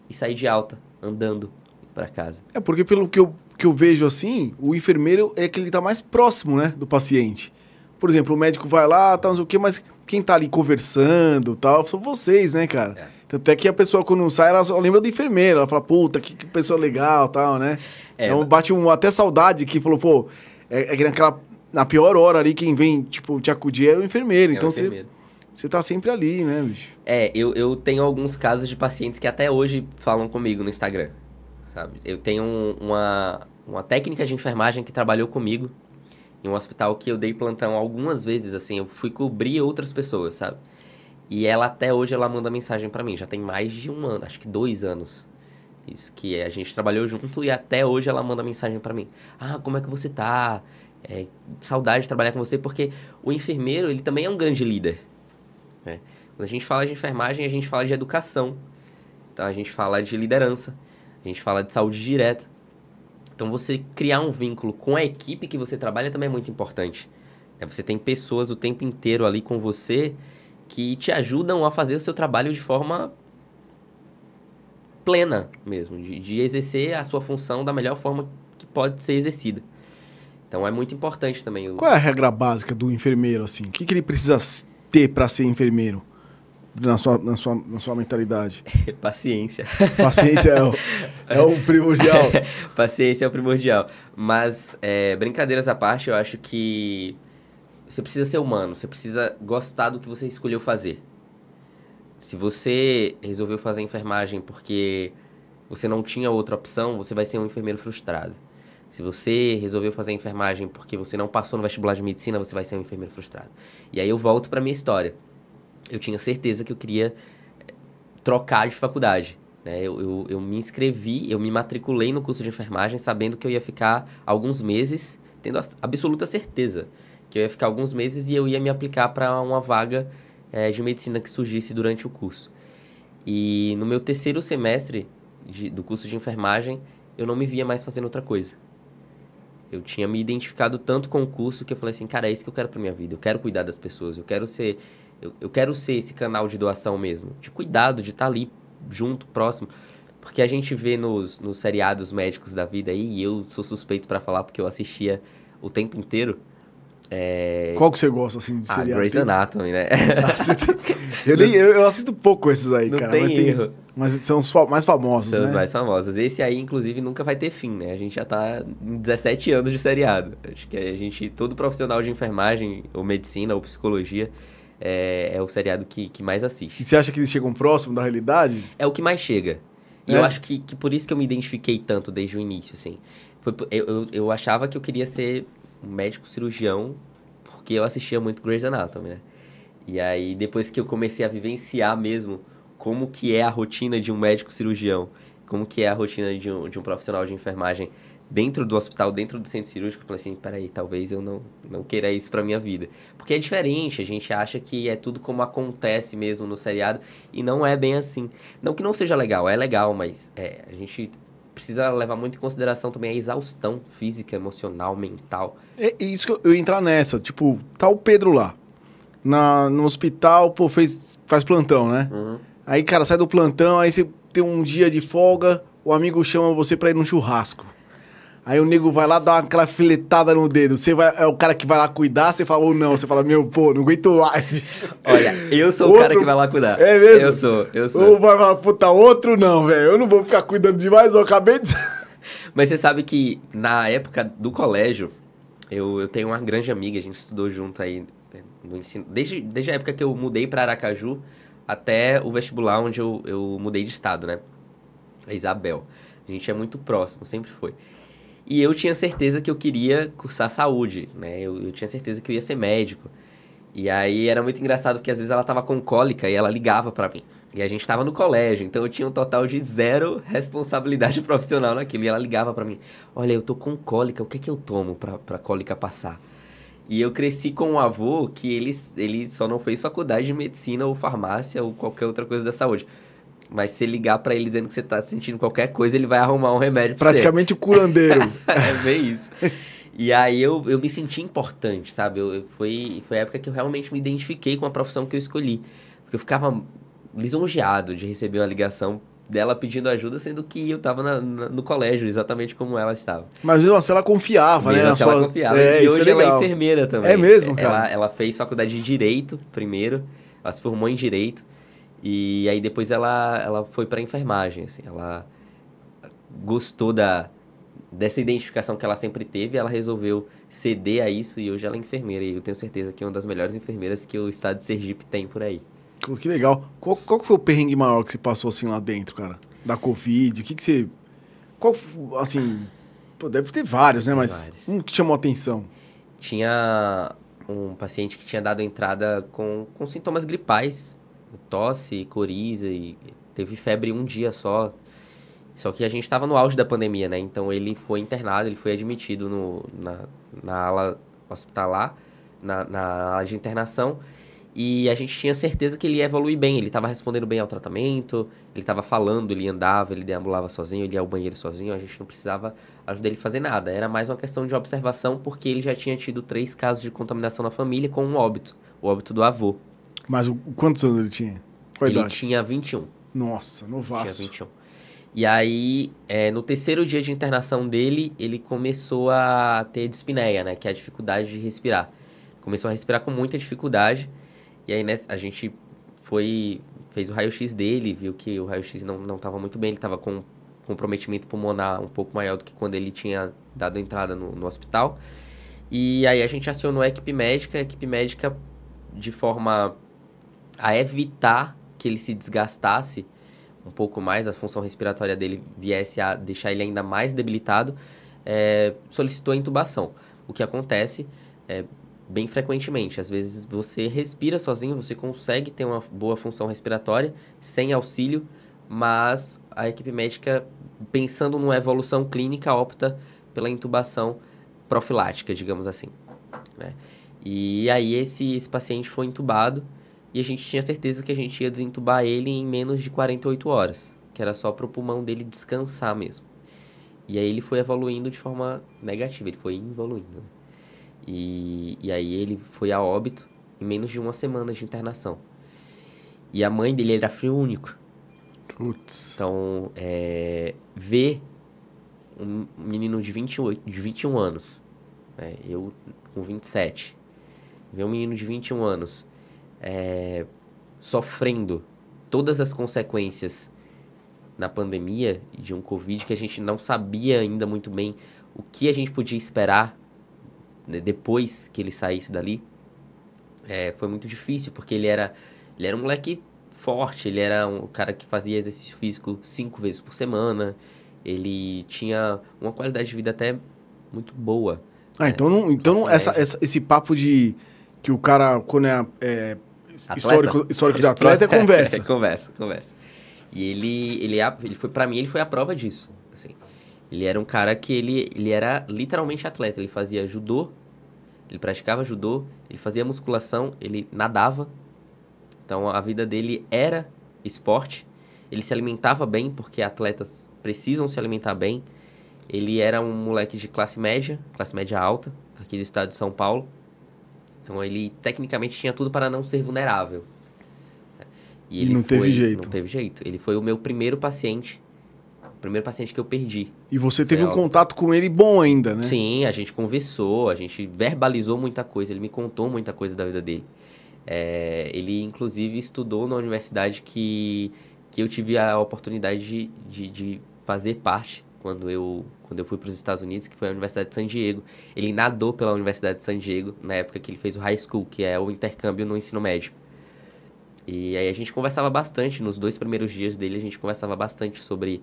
e sair de alta, andando para casa. É, porque pelo que eu, que eu vejo assim, o enfermeiro é que ele está mais próximo né, do paciente. Por exemplo, o médico vai lá, tal, não sei o quê, mas quem está ali conversando tal, são vocês, né, cara? É. Tanto é que a pessoa, quando sai, ela só lembra do enfermeiro. Ela fala, puta, que, que pessoa legal tal, né? É, então bate um, até saudade que falou, pô, é, é que naquela, na pior hora ali, quem vem, tipo, te acudir é o enfermeiro. É então você. Você tá sempre ali, né, bicho? É, eu, eu tenho alguns casos de pacientes que até hoje falam comigo no Instagram, sabe? Eu tenho uma, uma técnica de enfermagem que trabalhou comigo em um hospital que eu dei plantão algumas vezes, assim, eu fui cobrir outras pessoas, sabe? E ela até hoje ela manda mensagem para mim, já tem mais de um ano, acho que dois anos. Isso que a gente trabalhou junto e até hoje ela manda mensagem para mim. Ah, como é que você tá? É, saudade de trabalhar com você, porque o enfermeiro ele também é um grande líder. Né? Quando a gente fala de enfermagem, a gente fala de educação. Então a gente fala de liderança, a gente fala de saúde direta. Então você criar um vínculo com a equipe que você trabalha também é muito importante. É, você tem pessoas o tempo inteiro ali com você que te ajudam a fazer o seu trabalho de forma plena mesmo, de, de, exercer a sua função da melhor forma que pode ser exercida. Então é muito importante também. O... Qual é a regra básica do enfermeiro assim? O que, que ele precisa ter para ser enfermeiro? Na sua, na sua, na sua mentalidade? Paciência. Paciência é o, é o primordial. Paciência é o primordial. Mas, é, brincadeiras à parte, eu acho que você precisa ser humano, você precisa gostar do que você escolheu fazer. Se você resolveu fazer enfermagem porque você não tinha outra opção, você vai ser um enfermeiro frustrado. Se você resolveu fazer enfermagem porque você não passou no vestibular de medicina, você vai ser um enfermeiro frustrado. E aí eu volto para minha história. Eu tinha certeza que eu queria eh, trocar de faculdade. Né? Eu, eu, eu me inscrevi, eu me matriculei no curso de enfermagem sabendo que eu ia ficar alguns meses, tendo absoluta certeza que eu ia ficar alguns meses e eu ia me aplicar para uma vaga é, de medicina que surgisse durante o curso. E no meu terceiro semestre de, do curso de enfermagem, eu não me via mais fazendo outra coisa. Eu tinha me identificado tanto com o curso que eu falei assim, cara, é isso que eu quero para minha vida. Eu quero cuidar das pessoas, eu quero ser eu, eu quero ser esse canal de doação mesmo, de cuidado, de estar tá ali junto, próximo. Porque a gente vê nos, nos seriados médicos da vida aí, e eu sou suspeito para falar porque eu assistia o tempo inteiro. É... Qual que você gosta, assim, de ah, seriado? Grey's Anatomy, né? eu, nem, eu, eu, assisto pouco esses aí, Não cara. tem mas, erro. mas são os mais famosos, São né? os mais famosos. Esse aí, inclusive, nunca vai ter fim, né? A gente já tá em 17 anos de seriado. Acho que a gente, todo profissional de enfermagem, ou medicina, ou psicologia, é, é o seriado que, que mais assiste. E você acha que eles chegam próximo da realidade? É o que mais chega. E É? eu acho que, que por isso que eu me identifiquei tanto desde o início, assim. Foi, eu, eu, eu achava que eu queria ser um médico cirurgião porque eu assistia muito Grey's Anatomy, né? E aí, depois que eu comecei a vivenciar mesmo como que é a rotina de um médico cirurgião, como que é a rotina de um, de um profissional de enfermagem dentro do hospital, dentro do centro cirúrgico, eu falei assim, peraí, talvez eu não, não queira isso pra minha vida. Porque é diferente, a gente acha que é tudo como acontece mesmo no seriado, e não é bem assim. Não que não seja legal, é legal, mas é, a gente precisa levar muito em consideração também a exaustão física, emocional, mental. É, é isso que eu, eu entrar nessa. Tipo, tá o Pedro lá. Na, no hospital, pô, fez, faz plantão, né? Uhum. Aí, cara, sai do plantão, aí você tem um dia de folga, o amigo chama você pra ir num churrasco. Aí o nego vai lá dar aquela filetada no dedo. Você vai, é o cara que vai lá cuidar, você fala ou não. Você fala, meu, pô, não aguento mais. Olha, eu sou o Outro- cara que vai lá cuidar. É mesmo? Eu sou, eu sou. Ou vai falar, puta, outro não, velho. Eu não vou ficar cuidando demais, eu acabei de. Mas você sabe que na época do colégio, eu, eu tenho uma grande amiga, a gente estudou junto aí né, no ensino. Desde, desde a época que eu mudei para Aracaju até o vestibular, onde eu, eu mudei de estado, né? A Isabel. A gente é muito próximo, sempre foi. E eu tinha certeza que eu queria cursar saúde, né? Eu, eu tinha certeza que eu ia ser médico. E aí era muito engraçado porque às vezes ela tava com cólica e ela ligava pra mim. E a gente tava no colégio, então eu tinha um total de zero responsabilidade profissional naquilo. E ela ligava pra mim: Olha, eu tô com cólica, o que é que eu tomo pra, pra cólica passar? E eu cresci com um avô que ele, ele só não fez faculdade de medicina ou farmácia ou qualquer outra coisa da saúde. Mas se você ligar pra ele dizendo que você tá sentindo qualquer coisa, ele vai arrumar um remédio pra você. Praticamente o curandeiro. é bem isso. E aí eu, eu me senti importante, sabe? Eu, eu- foi, foi a época que eu realmente me identifiquei com a profissão que eu escolhi. Porque eu ficava lisonjeado de receber uma ligação dela pedindo ajuda, sendo que eu tava na- na- no colégio, exatamente como ela estava. Mas mesmo assim ela confiava, né? Mesmo na assim, sua- ela confiava. É, e isso hoje é ela é enfermeira também. É mesmo, Ela, cara? ela fez faculdade de Direito primeiro, ela se formou em Direito, e aí depois ela, ela foi pra enfermagem, assim, ela gostou da, dessa identificação que ela sempre teve, ela resolveu ceder a isso, e hoje ela é enfermeira, e eu tenho certeza que é uma das melhores enfermeiras que o estado de Sergipe tem por aí. Que legal. Qual, qual foi o perrengue maior que você passou assim lá dentro, cara? Da Covid? O que que você. Qual, assim. Pô, deve ter vários, né? Tem Mas vários. um que chamou a atenção. Tinha um paciente que tinha dado entrada com, com sintomas gripais, tosse, coriza e teve febre um dia só. Só que a gente estava no auge da pandemia, né? Então ele foi internado, ele foi admitido no, na, na ala hospitalar, na, na ala de internação. E a gente tinha certeza que ele ia evoluir bem. Ele estava respondendo bem ao tratamento, ele estava falando, ele andava, ele deambulava sozinho, ele ia ao banheiro sozinho. A gente não precisava ajudar ele a fazer nada. Era mais uma questão de observação, porque ele já tinha tido três casos de contaminação na família com um óbito. O óbito do avô. Mas o, quantos anos ele tinha? Qual ele idade? tinha 21. Nossa, Tinha novaço. 21. E aí, é, no terceiro dia de internação dele, ele começou a ter dispneia, né? Que é a dificuldade de respirar. Começou a respirar com muita dificuldade. E aí, né, a gente foi... Fez o raio-x dele, viu que o raio-x não, não estava muito bem. Ele estava com comprometimento pulmonar um pouco maior do que quando ele tinha dado entrada no, no hospital. E aí a gente acionou a equipe médica. A equipe médica, de forma a evitar que ele se desgastasse um pouco mais, a função respiratória dele viesse a deixar ele ainda mais debilitado, é, solicitou a intubação. O que acontece é, bem frequentemente. Às vezes você respira sozinho, você consegue ter uma boa função respiratória sem auxílio, mas a equipe médica, pensando numa evolução clínica, opta pela intubação profilática, digamos assim. né? E aí esse, esse paciente foi intubado e a gente tinha certeza que a gente ia desentubar ele em menos de 48 horas, que era só para o pulmão dele descansar mesmo. E aí ele foi evoluindo de forma negativa, ele foi evoluindo. né? E, e aí ele foi a óbito em menos de uma semana de internação. E a mãe dele era filho único. Putz. Então, é, ver um menino de, 28, de 21 anos, né, eu com 27, ver um menino de 21 anos é, sofrendo todas as consequências na pandemia de um Covid que a gente não sabia ainda muito bem o que a gente podia esperar né, depois que ele saísse dali, é, foi muito difícil, porque ele era, ele era um moleque forte, ele era um cara que fazia exercício físico cinco vezes por semana, ele tinha uma qualidade de vida até muito boa. Ah, né? então, não, então essa, essa, esse papo de que o cara, quando é, é histórico, histórico de atleta, é conversa. conversa, conversa. E ele, ele, é ele foi, para mim, ele foi a prova disso. Assim. Ele era um cara que ele, ele era literalmente atleta. Ele fazia judô, ele praticava judô, ele fazia musculação, ele nadava. Então a vida dele era esporte. Ele se alimentava bem, porque atletas precisam se alimentar bem. Ele era um moleque de classe média, classe média alta, aqui do estado de São Paulo. Então ele tecnicamente tinha tudo para não ser vulnerável. E, e não foi, teve jeito. Não teve jeito. Ele foi o meu primeiro paciente o primeiro paciente que eu perdi. E você teve é um contato com ele bom ainda, né? Sim, a gente conversou, a gente verbalizou muita coisa, ele me contou muita coisa da vida dele. É, ele, inclusive, estudou na universidade que, que eu tive a oportunidade de, de, de fazer parte quando eu, quando eu fui para os Estados Unidos, que foi a Universidade de San Diego. Ele nadou pela Universidade de San Diego na época que ele fez o high school, que é o intercâmbio no ensino médio. E aí a gente conversava bastante, nos dois primeiros dias dele, a gente conversava bastante sobre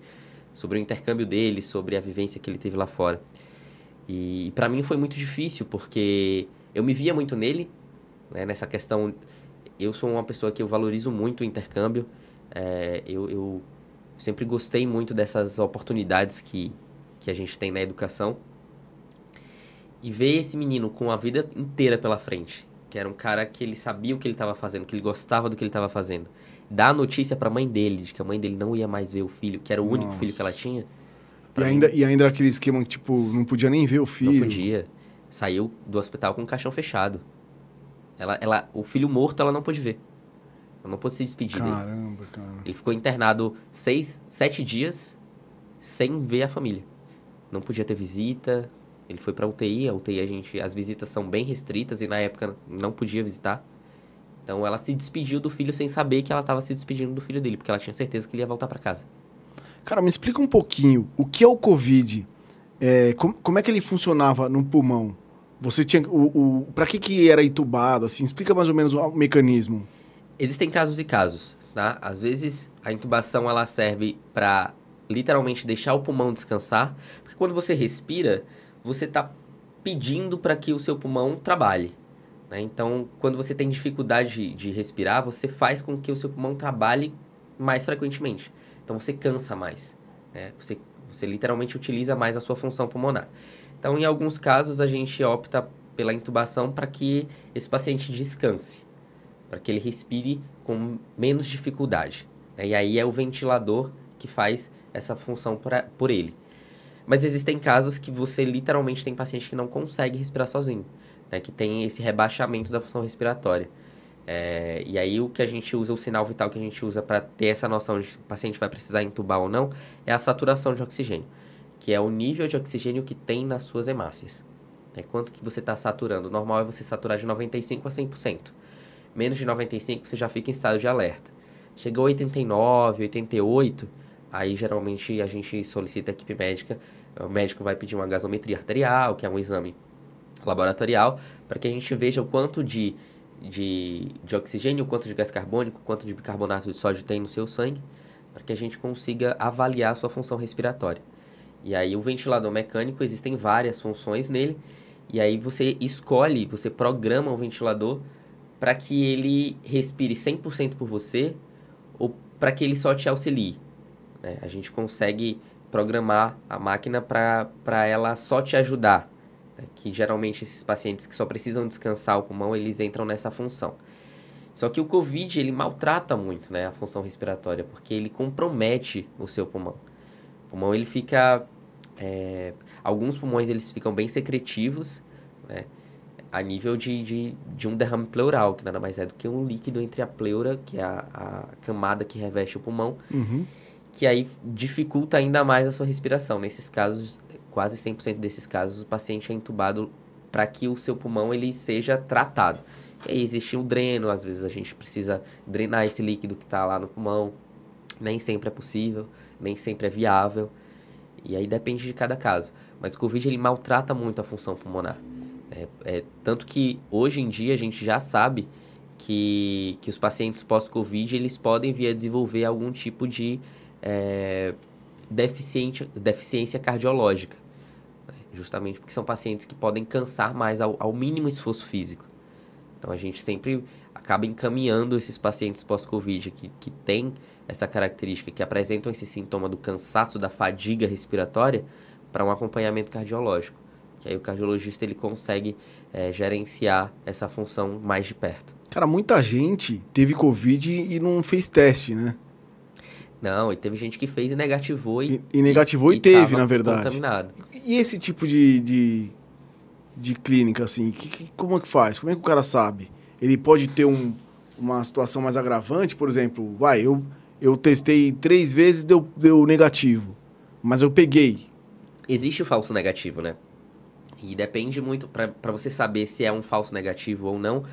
sobre o intercâmbio dele, sobre a vivência que ele teve lá fora. E para mim foi muito difícil, porque eu me via muito nele, né, nessa questão. Eu sou uma pessoa que eu valorizo muito o intercâmbio, é, eu, eu sempre gostei muito dessas oportunidades que, que a gente tem na educação. E ver esse menino com a vida inteira pela frente, que era um cara que ele sabia o que ele estava fazendo, que ele gostava do que ele estava fazendo dar a notícia para a mãe dele de que a mãe dele não ia mais ver o filho, que era o único Nossa. filho que ela tinha. E ainda, e ainda aquele esquema que, tipo, não podia nem ver o filho. Não podia. Saiu do hospital com o caixão fechado. Ela, ela, o filho morto ela não pôde ver. Ela não pôde se despedir Caramba, dele. cara. Ele ficou internado seis, sete dias sem ver a família. Não podia ter visita. Ele foi pra UTI. A UTI, a gente, as visitas são bem restritas e na época não podia visitar. Então ela se despediu do filho sem saber que ela estava se despedindo do filho dele, porque ela tinha certeza que ele ia voltar para casa. Cara, me explica um pouquinho o que é o Covid. É, com, como é que ele funcionava no pulmão? Você tinha o, o para que que era entubado? Assim, explica mais ou menos o, mecanismo. Existem casos e casos, tá? Às vezes a intubação ela serve para literalmente deixar o pulmão descansar, porque quando você respira, você está pedindo para que o seu pulmão trabalhe. Né? Então, quando você tem dificuldade de respirar, você faz com que o seu pulmão trabalhe mais frequentemente. Então, você cansa mais. Né? Você, você literalmente utiliza mais a sua função pulmonar. Então, em alguns casos, a gente opta pela intubação para que esse paciente descanse, para que ele respire com menos dificuldade. Né? E aí é o ventilador que faz essa função pra, por ele. Mas existem casos que você literalmente tem paciente que não consegue respirar sozinho né, que tem esse rebaixamento da função respiratória. É, e aí o que a gente usa, o sinal vital que a gente usa para ter essa noção de que o paciente vai precisar entubar ou não, é a saturação de oxigênio, que é o nível de oxigênio que tem nas suas hemácias. É quanto que você está saturando? O normal é você saturar de 95% a 100%. Menos de 95% você já fica em estado de alerta. Chegou a 89%, 88%, aí geralmente a gente solicita a equipe médica, o médico vai pedir uma gasometria arterial, que é um exame laboratorial para que a gente veja o quanto de, de, de oxigênio, o quanto de gás carbônico, o quanto de bicarbonato de sódio tem no seu sangue, para que a gente consiga avaliar a sua função respiratória. E aí o ventilador mecânico, existem várias funções nele, e aí você escolhe, você programa o ventilador para que ele respire 100% por você ou para que ele só te auxilie. Né? A gente consegue programar a máquina para ela só te ajudar né, que geralmente esses pacientes que só precisam descansar o pulmão, eles entram nessa função. Só que o COVID, ele maltrata muito né, a função respiratória, porque ele compromete o seu pulmão. O pulmão, ele fica... É, alguns pulmões, eles ficam bem secretivos, né? A nível de, de, de, um derrame pleural, que nada mais é do que um líquido entre a pleura, que é a, a camada que reveste o pulmão, uhum. que aí dificulta ainda mais a sua respiração. Nesses casos, quase 100% desses casos, o paciente é entubado para que o seu pulmão ele seja tratado. E aí existe um dreno, às vezes a gente precisa drenar esse líquido que está lá no pulmão. Nem sempre é possível, nem sempre é viável. E aí depende de cada caso. Mas o Covid ele maltrata muito a função pulmonar. É, é, tanto que hoje em dia a gente já sabe que, que os pacientes pós-Covid eles podem vir a desenvolver algum tipo de é, deficiência, deficiência cardiológica. Né? Justamente porque são pacientes que podem cansar mais ao, ao mínimo esforço físico. Então a gente sempre acaba encaminhando esses pacientes pós-Covid que, que têm essa característica, que apresentam esse sintoma do cansaço, da fadiga respiratória, para um acompanhamento cardiológico. Que aí o cardiologista ele consegue é, gerenciar essa função mais de perto. Cara, muita gente teve Covid e não fez teste, né? Não, e teve gente que fez e negativou e. E, e negativou e, e teve, na verdade. Contaminado. E esse tipo de, de, de clínica, assim, que, que, como é que faz? Como é que o cara sabe? Ele pode ter um, uma situação mais agravante, por exemplo, vai, eu, eu testei três vezes, deu, deu negativo, mas eu peguei. Existe o falso negativo, né? E depende muito, para você saber se é um falso negativo ou não,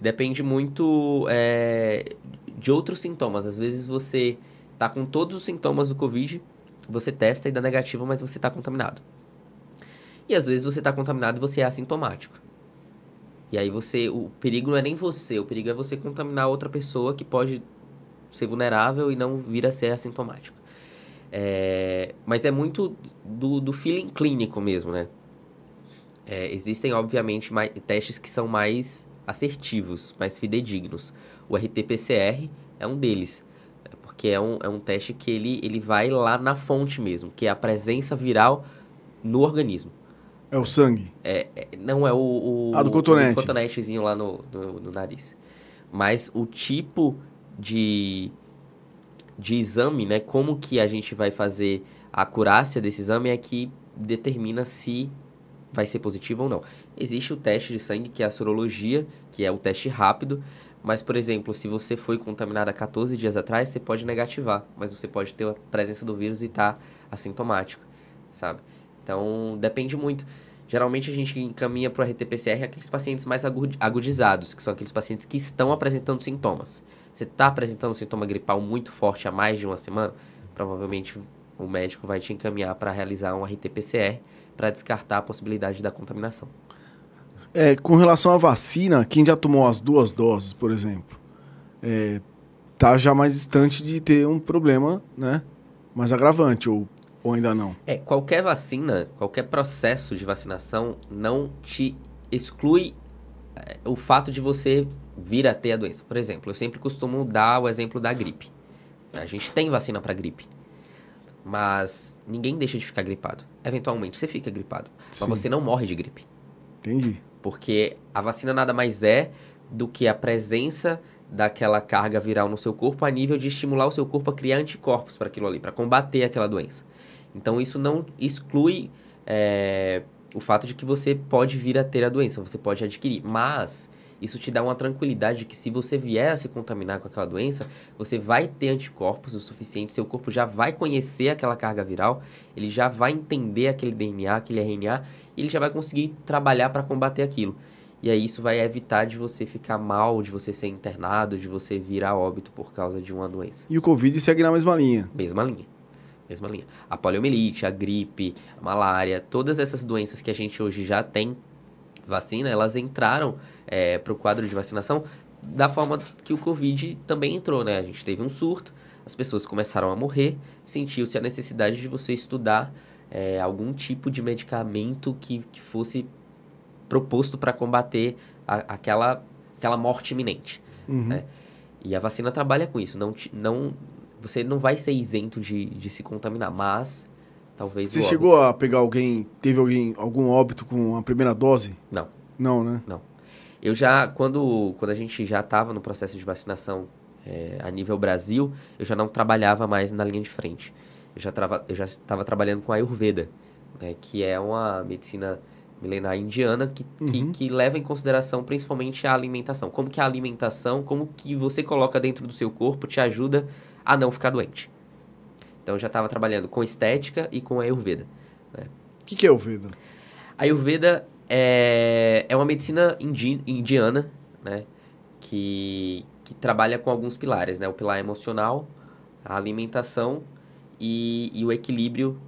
depende muito é, de outros sintomas. Às vezes você tá com todos os sintomas do Covid, você testa e dá negativo, mas você está contaminado. E às vezes você está contaminado e você é assintomático. E aí você, o perigo não é nem você, o perigo é você contaminar outra pessoa que pode ser vulnerável e não vir a ser assintomático. É, mas é muito do, do feeling clínico mesmo, né? É, existem, obviamente, mais, testes que são mais assertivos, mais fidedignos. O RT-PCR é um deles, porque é um, é um teste que ele, ele vai lá na fonte mesmo, que é a presença viral no organismo. É o sangue? É, é não é o, o... Ah, do cotonete. O cotonetezinho lá no, no, no nariz. Mas o tipo de, de exame, né? Como que a gente vai fazer a acurácia desse exame é que determina se vai ser positivo ou não. Existe o teste de sangue, que é a sorologia, que é o teste rápido, mas, por exemplo, se você foi contaminado há 14 dias atrás, você pode negativar, mas você pode ter a presença do vírus e estar tá assintomático, sabe? Então, depende muito. Geralmente a gente encaminha para o RT-PCR aqueles pacientes mais agudizados, que são aqueles pacientes que estão apresentando sintomas. Você está apresentando um sintoma gripal muito forte há mais de uma semana, provavelmente o médico vai te encaminhar para realizar um RT-PCR para descartar a possibilidade da contaminação. É, com relação à vacina, quem já tomou as duas doses, por exemplo, é, tá já mais distante de ter um problema, né? Mais agravante, ou, ou ainda não? É, qualquer vacina, qualquer processo de vacinação não te exclui é, o fato de você vir a ter a doença. Por exemplo, eu sempre costumo dar o exemplo da gripe. A gente tem vacina para gripe. Mas ninguém deixa de ficar gripado. Eventualmente você fica gripado. Sim. Mas você não morre de gripe. Entendi. Porque a vacina nada mais é do que a presença daquela carga viral no seu corpo a nível de estimular o seu corpo a criar anticorpos para aquilo ali, para combater aquela doença. Então isso não exclui é, o fato de que você pode vir a ter a doença, você pode adquirir. Mas isso te dá uma tranquilidade de que se você vier a se contaminar com aquela doença, você vai ter anticorpos o suficiente, seu corpo já vai conhecer aquela carga viral, ele já vai entender aquele DNA, aquele RNA, e ele já vai conseguir trabalhar para combater aquilo. E aí isso vai evitar de você ficar mal, de você ser internado, de você vir a óbito por causa de uma doença. E o Covid segue na mesma linha? Mesma linha. Mesma linha. A poliomielite, a gripe, a malária, todas essas doenças que a gente hoje já tem vacina, elas entraram é, para o quadro de vacinação da forma que o Covid também entrou, né? A gente teve um surto, as pessoas começaram a morrer, sentiu-se a necessidade de você estudar é, algum tipo de medicamento que, que fosse proposto para combater a, aquela, aquela morte iminente. Uhum. Né? E a vacina trabalha com isso. Não, não, você não vai ser isento de, de se contaminar, mas talvez. Você chegou a pegar alguém, teve alguém, algum óbito com a primeira dose? Não. Não, né? Não. Eu já, quando, quando a gente já estava no processo de vacinação é, a nível Brasil, eu já não trabalhava mais na linha de frente. Eu já trava, eu já estava trabalhando com a Ayurveda, né, que é uma medicina milenar indiana que, uhum. que, que, leva em consideração principalmente a alimentação. Como que a alimentação, como que você coloca dentro do seu corpo te ajuda a não ficar doente. Então eu já estava trabalhando com estética e com Ayurveda. O né? que, que é Ayurveda? Ayurveda é, é uma medicina indi, indiana, né? Que, que trabalha com alguns pilares, né? O pilar emocional, a alimentação e, e o equilíbrio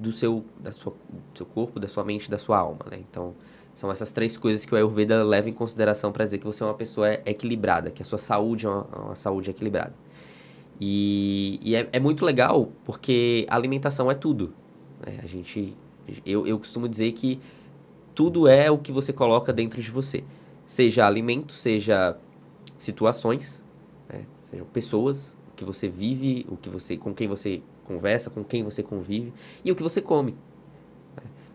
do seu, da sua, do seu corpo, da sua mente, da sua alma, né? Então, são essas três coisas que o Ayurveda leva em consideração para dizer que você é uma pessoa equilibrada, que a sua saúde é uma, uma saúde equilibrada. E, e é, é, muito legal porque alimentação é tudo. Né? A gente, eu, eu costumo dizer que tudo é o que você coloca dentro de você. Seja alimento, seja situações, né? sejam pessoas, o que você vive, o que você, com quem você conversa, com quem você convive e o que você come.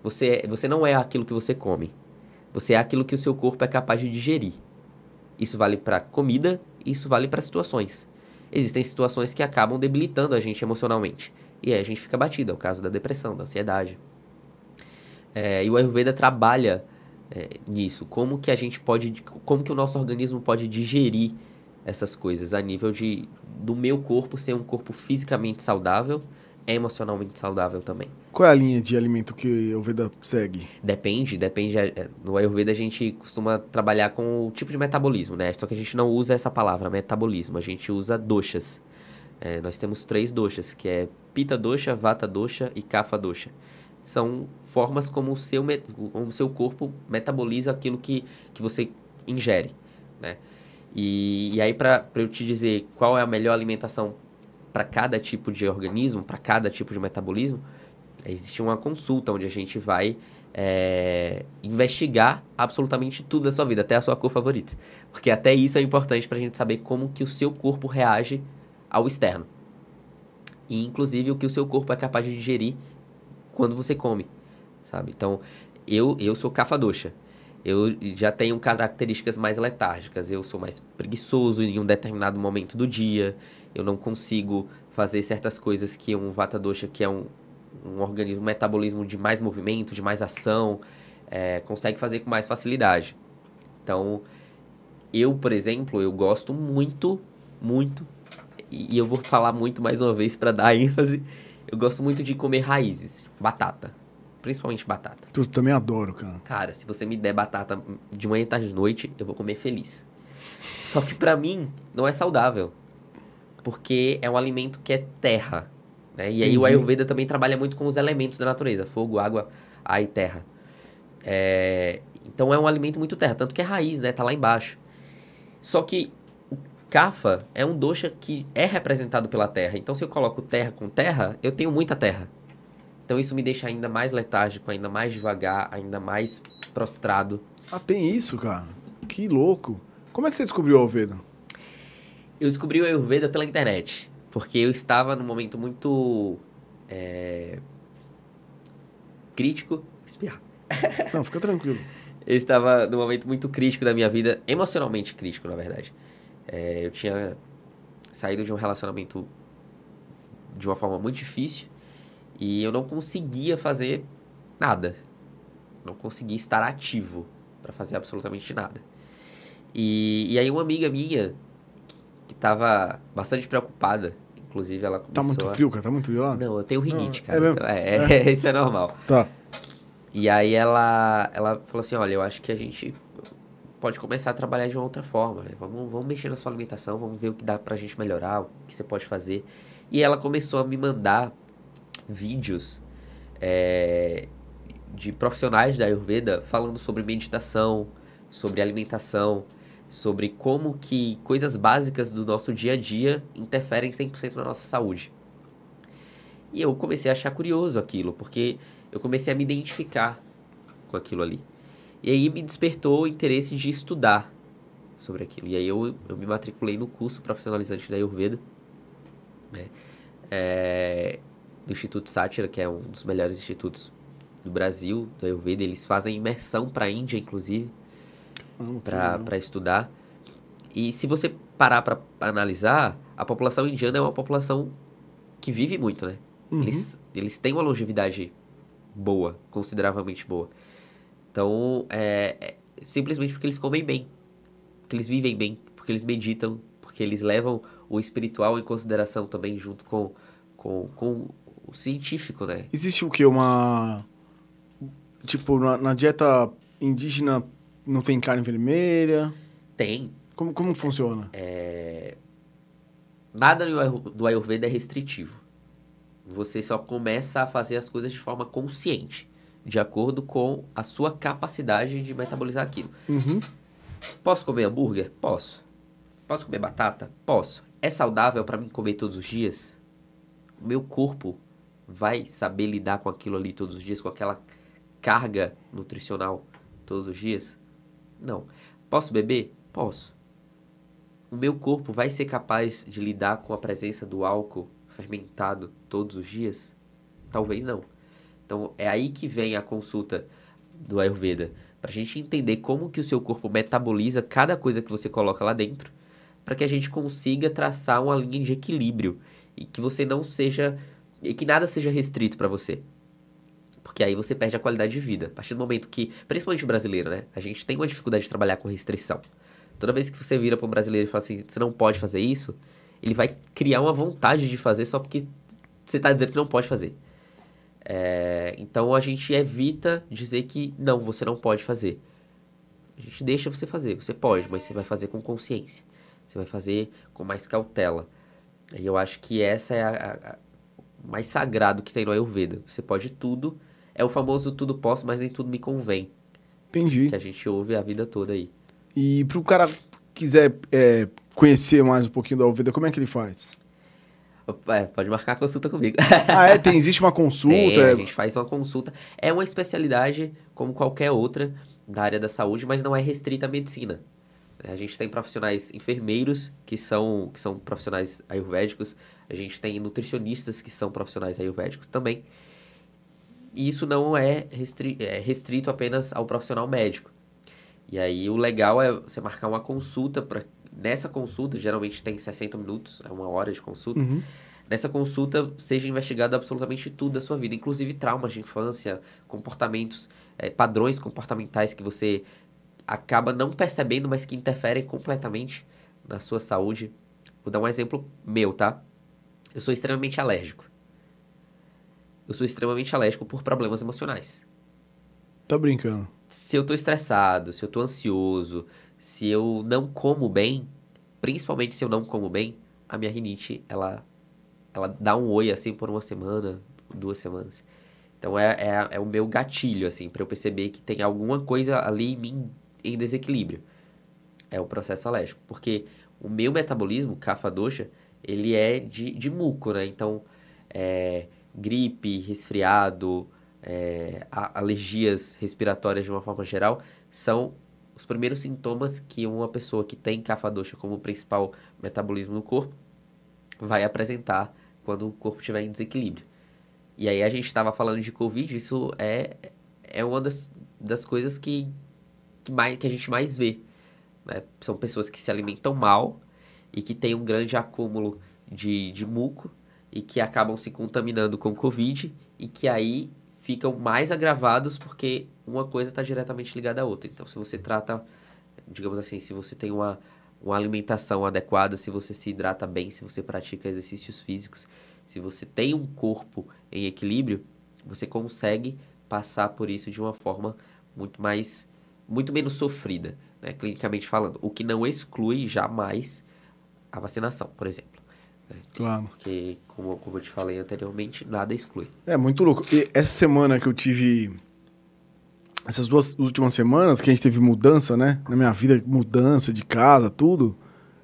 Você, você não é aquilo que você come. Você é aquilo que o seu corpo é capaz de digerir. Isso vale para comida, isso vale para situações. Existem situações que acabam debilitando a gente emocionalmente. E aí a gente fica batido, é o caso da depressão, da ansiedade. É, e o Ayurveda trabalha é, nisso. Como que a gente pode. Como que o nosso organismo pode digerir essas coisas a nível de do meu corpo ser um corpo fisicamente saudável, emocionalmente saudável também. Qual é a linha de alimento que o Ayurveda segue? Depende, depende. É, no Ayurveda a gente costuma trabalhar com o tipo de metabolismo, né? Só que a gente não usa essa palavra, metabolismo. A gente usa doshas. É, nós temos três doshas, que é Pita dosha, Vata dosha e Kapha dosha. São formas como o seu, como o seu corpo metaboliza aquilo que, que você ingere, né? E, e aí, para eu te dizer qual é a melhor alimentação para cada tipo de organismo, para cada tipo de metabolismo, existe uma consulta onde a gente vai é, investigar absolutamente tudo da sua vida, até a sua cor favorita. Porque até isso é importante para a gente saber como que o seu corpo reage ao externo. E, inclusive, o que o seu corpo é capaz de digerir quando você come, sabe? Então, eu, eu sou cafadoxa eu já tenho características mais letárgicas. Eu sou mais preguiçoso em um determinado momento do dia. Eu não consigo fazer certas coisas que um Vata Dosha, que é um, um organismo, um metabolismo de mais movimento, de mais ação, é, consegue fazer com mais facilidade. Então, eu, por exemplo, eu gosto muito, muito, e eu vou falar muito mais uma vez para dar ênfase, eu gosto muito de comer raízes, batata principalmente batata. Tu também adoro, cara. Cara, se você me der batata de manhã, tarde de noite, eu vou comer feliz. Só que para mim não é saudável, porque é um alimento que é terra, né? E aí Entendi. o Ayurveda também trabalha muito com os elementos da natureza, fogo, água, ar e terra. É... Então é um alimento muito terra, tanto que é raiz, né? Tá lá embaixo. Só que o kafa é um dosha que é representado pela terra. Então se eu coloco terra com terra, eu tenho muita terra. Então isso me deixa ainda mais letárgico, ainda mais devagar, ainda mais prostrado. Ah, tem isso, cara? Que louco. Como é que você descobriu o Ayurveda? Eu descobri o Ayurveda pela internet. Porque eu estava num momento muito. É... crítico. Espirrar. Não, fica tranquilo. eu estava num momento muito crítico da minha vida, emocionalmente crítico, na verdade. É, eu tinha saído de um relacionamento de uma forma muito difícil e eu não conseguia fazer nada. Não conseguia estar ativo para fazer absolutamente nada. E, e aí uma amiga minha, que estava bastante preocupada, inclusive ela começou Tá muito a... frio, cara? Tá muito frio lá? Não, eu tenho rinite, ah, cara. É mesmo? Então, é, é. isso é normal. Tá. E aí ela, ela falou assim, olha, eu acho que a gente pode começar a trabalhar de uma outra forma, né? Vamos, vamos mexer na sua alimentação, vamos ver o que dá pra gente melhorar, o que você pode fazer. E ela começou a me mandar vídeos é, de profissionais da Ayurveda falando sobre meditação, sobre alimentação, sobre como que coisas básicas do nosso dia a dia interferem 100% na nossa saúde. E eu comecei a achar curioso aquilo, porque eu comecei a me identificar com aquilo ali. E aí me despertou o interesse de estudar sobre aquilo. E aí eu, eu me matriculei no curso profissionalizante da Ayurveda. Né? É, do Instituto Sátira, que é um dos melhores institutos do Brasil, do Ayurveda. Eles fazem imersão para a Índia, inclusive, para estudar. E se você parar para analisar, a população indiana é uma população que vive muito, né? Uhum. Eles, eles têm uma longevidade boa, consideravelmente boa. Então, é, é simplesmente porque eles comem bem, porque eles vivem bem, porque eles meditam, porque eles levam o espiritual em consideração também junto com com, com o científico, né? Existe o que? Uma. Tipo, na, na dieta indígena não tem carne vermelha? Tem. Como, como funciona? É... Nada do Ayur- do Ayurveda é restritivo. Você só começa a fazer as coisas de forma consciente, de acordo com a sua capacidade de metabolizar aquilo. Uhum. Posso comer hambúrguer? Posso. Posso comer batata? Posso. É saudável para mim comer todos os dias? O meu corpo vai saber lidar com aquilo ali todos os dias, com aquela carga nutricional todos os dias? Não. Posso beber? Posso. O meu corpo vai ser capaz de lidar com a presença do álcool fermentado todos os dias? Talvez não. Então é aí que vem a consulta do Ayurveda, para a gente entender como que o seu corpo metaboliza cada coisa que você coloca lá dentro, para que a gente consiga traçar uma linha de equilíbrio e que você não seja e que nada seja restrito para você. Porque aí você perde a qualidade de vida. A partir do momento que, principalmente o brasileiro, né? A gente tem uma dificuldade de trabalhar com restrição. Toda vez que você vira para um brasileiro e fala assim, você não pode fazer isso, ele vai criar uma vontade de fazer só porque você está dizendo que não pode fazer. É, então a gente evita dizer que não, você não pode fazer. A gente deixa você fazer, você pode, mas você vai fazer com consciência. Você vai fazer com mais cautela. E eu acho que essa é a, a- a- mais sagrado que tem no Ayurveda. Você pode tudo, é o famoso tudo posso, mas nem tudo me convém. Entendi. Que a gente ouve a vida toda aí. E pro cara quiser é, conhecer mais um pouquinho da Ayurveda, como é que ele faz? É, pode marcar a consulta comigo. Ah, é? Tem, existe uma consulta? Tem, é- a gente faz uma consulta. É uma especialidade como qualquer outra da área da saúde, mas não é restrita à medicina. A gente tem profissionais enfermeiros que são, que são profissionais ayurvédicos, a gente tem nutricionistas que são profissionais ayurvédicos também. E isso não é, restri é restrito apenas ao profissional médico. E aí o legal é você marcar uma consulta para nessa consulta, geralmente tem 60 minutos, é uma hora de consulta. Uhum. Nessa consulta seja investigado absolutamente tudo da sua vida, inclusive traumas de infância, comportamentos, eh, padrões comportamentais que você acaba não percebendo, mas que interferem completamente na sua saúde. Vou dar um exemplo meu, tá? Eu sou extremamente alérgico. Eu sou extremamente alérgico por problemas emocionais. Tá brincando. Se eu tô estressado, se eu tô ansioso, se eu não como bem, principalmente se eu não como bem, a minha rinite, ela, ela dá um oi, assim, por uma semana, duas semanas. Então, é, é, é o meu gatilho, assim, para eu perceber que tem alguma coisa ali em mim em desequilíbrio. É o processo alérgico. Porque o meu metabolismo, kapha dosha, ele é de, de muco, né? Então, é, gripe, resfriado, é, alergias respiratórias de uma forma geral, são os primeiros sintomas que uma pessoa que tem kapha dosha como principal metabolismo no corpo vai apresentar quando o corpo estiver em desequilíbrio. E aí a gente estava falando de Covid, isso é, é uma das, das coisas que, que, mais, que a gente mais vê. né? São pessoas que se alimentam mal e que têm um grande acúmulo de, de muco e que acabam se contaminando com Covid e que aí ficam mais agravados porque uma coisa está diretamente ligada à outra. Então, se você trata, digamos assim, se você tem uma, uma alimentação adequada, se você se hidrata bem, se você pratica exercícios físicos, se você tem um corpo em equilíbrio, você consegue passar por isso de uma forma muito mais, muito menos sofrida, né, clinicamente falando. O que não exclui jamais a vacinação, por exemplo. Claro. Porque, como, como eu te falei anteriormente, nada exclui. É muito louco. E essa semana que eu tive. Essas duas últimas semanas que a gente teve mudança, né? Na minha vida, mudança de casa, tudo.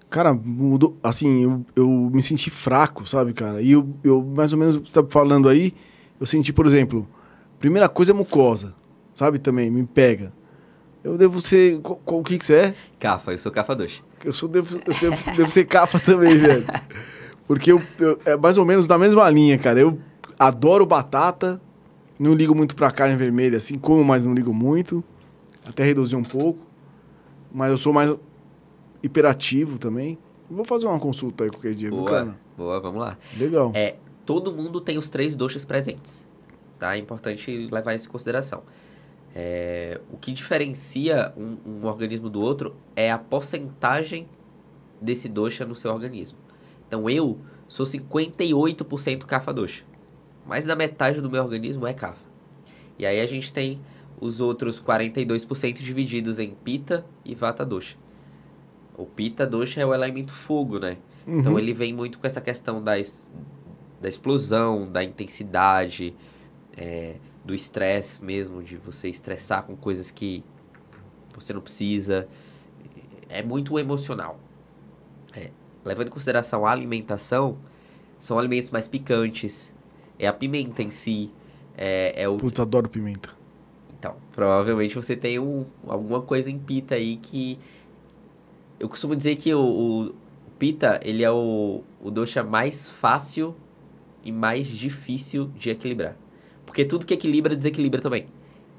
Cara, mudou. Assim, eu, eu me senti fraco, sabe, cara? E eu, eu mais ou menos, você tá falando aí, eu senti, por exemplo, primeira coisa é mucosa, sabe? Também, me pega. Eu devo ser. Qual, qual- o que que você é? Cafa, eu sou Cafa 2. Eu sou devo, eu devo ser capa também, velho. Porque eu, eu- é mais ou menos da mesma linha, cara. Eu adoro batata, não ligo muito pra carne vermelha, assim, como, mas não ligo muito. Até reduzir um pouco. Mas eu sou mais hiperativo também. Vou fazer uma consulta aí qualquer dia, Boa, cara? boa, vamos lá. Legal. É, todo mundo tem os três doshas presentes. Tá? É importante levar isso em consideração. É, o que diferencia um, um organismo do outro é a porcentagem desse dosha no seu organismo. Então eu sou 58% kapha dosha. Mais da metade do meu organismo é kapha. E aí a gente tem os outros 42% divididos em pita e vata dosha. O pita dosha é o elemento fogo, né? Uhum. Então ele vem muito com essa questão da, da explosão, da intensidade, é, do estresse mesmo, de você estressar com coisas que você não precisa. É muito emocional. É, levando em consideração a alimentação, são alimentos mais picantes, é a pimenta em si, é, é o... Putz, adoro pimenta. Então, provavelmente você tem um, alguma coisa em pita aí que... Eu costumo dizer que o, o pita, ele é o, o dosha mais fácil e mais difícil de equilibrar. Porque tudo que equilibra, desequilibra também.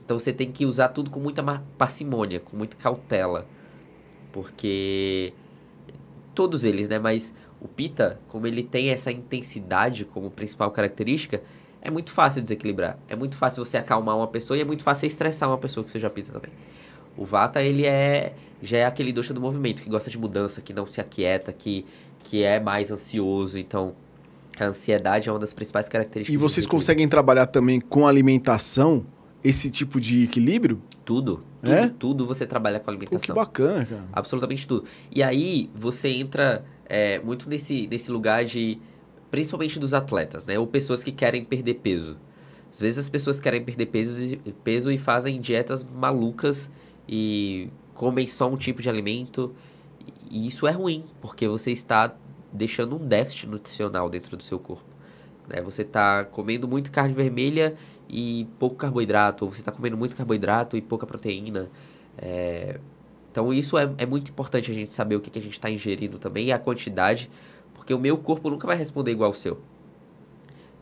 Então você tem que usar tudo com muita parcimônia, com muita cautela. Porque todos eles, né? Mas o Pita, como ele tem essa intensidade como principal característica, é muito fácil desequilibrar. É muito fácil você acalmar uma pessoa e é muito fácil estressar uma pessoa que seja Pita também. O Vata, ele é já é aquele ducha do movimento, que gosta de mudança, que não se aquieta, que, que é mais ansioso. Então, a ansiedade é uma das principais características. E vocês conseguem trabalhar também com alimentação esse tipo de equilíbrio? Tudo. Tudo, é? tudo você trabalha com alimentação. Pô, que bacana, cara. Absolutamente tudo. E aí você entra é, muito nesse, nesse lugar de. Principalmente dos atletas, né? Ou pessoas que querem perder peso. Às vezes as pessoas querem perder peso, peso e fazem dietas malucas e comem só um tipo de alimento. E isso é ruim, porque você está deixando um déficit nutricional dentro do seu corpo. Né? Você está comendo muito carne vermelha e pouco carboidrato, ou você está comendo muito carboidrato e pouca proteína. É... Então isso é, é muito importante a gente saber o que, que a gente está ingerindo também e a quantidade, porque o meu corpo nunca vai responder igual ao seu.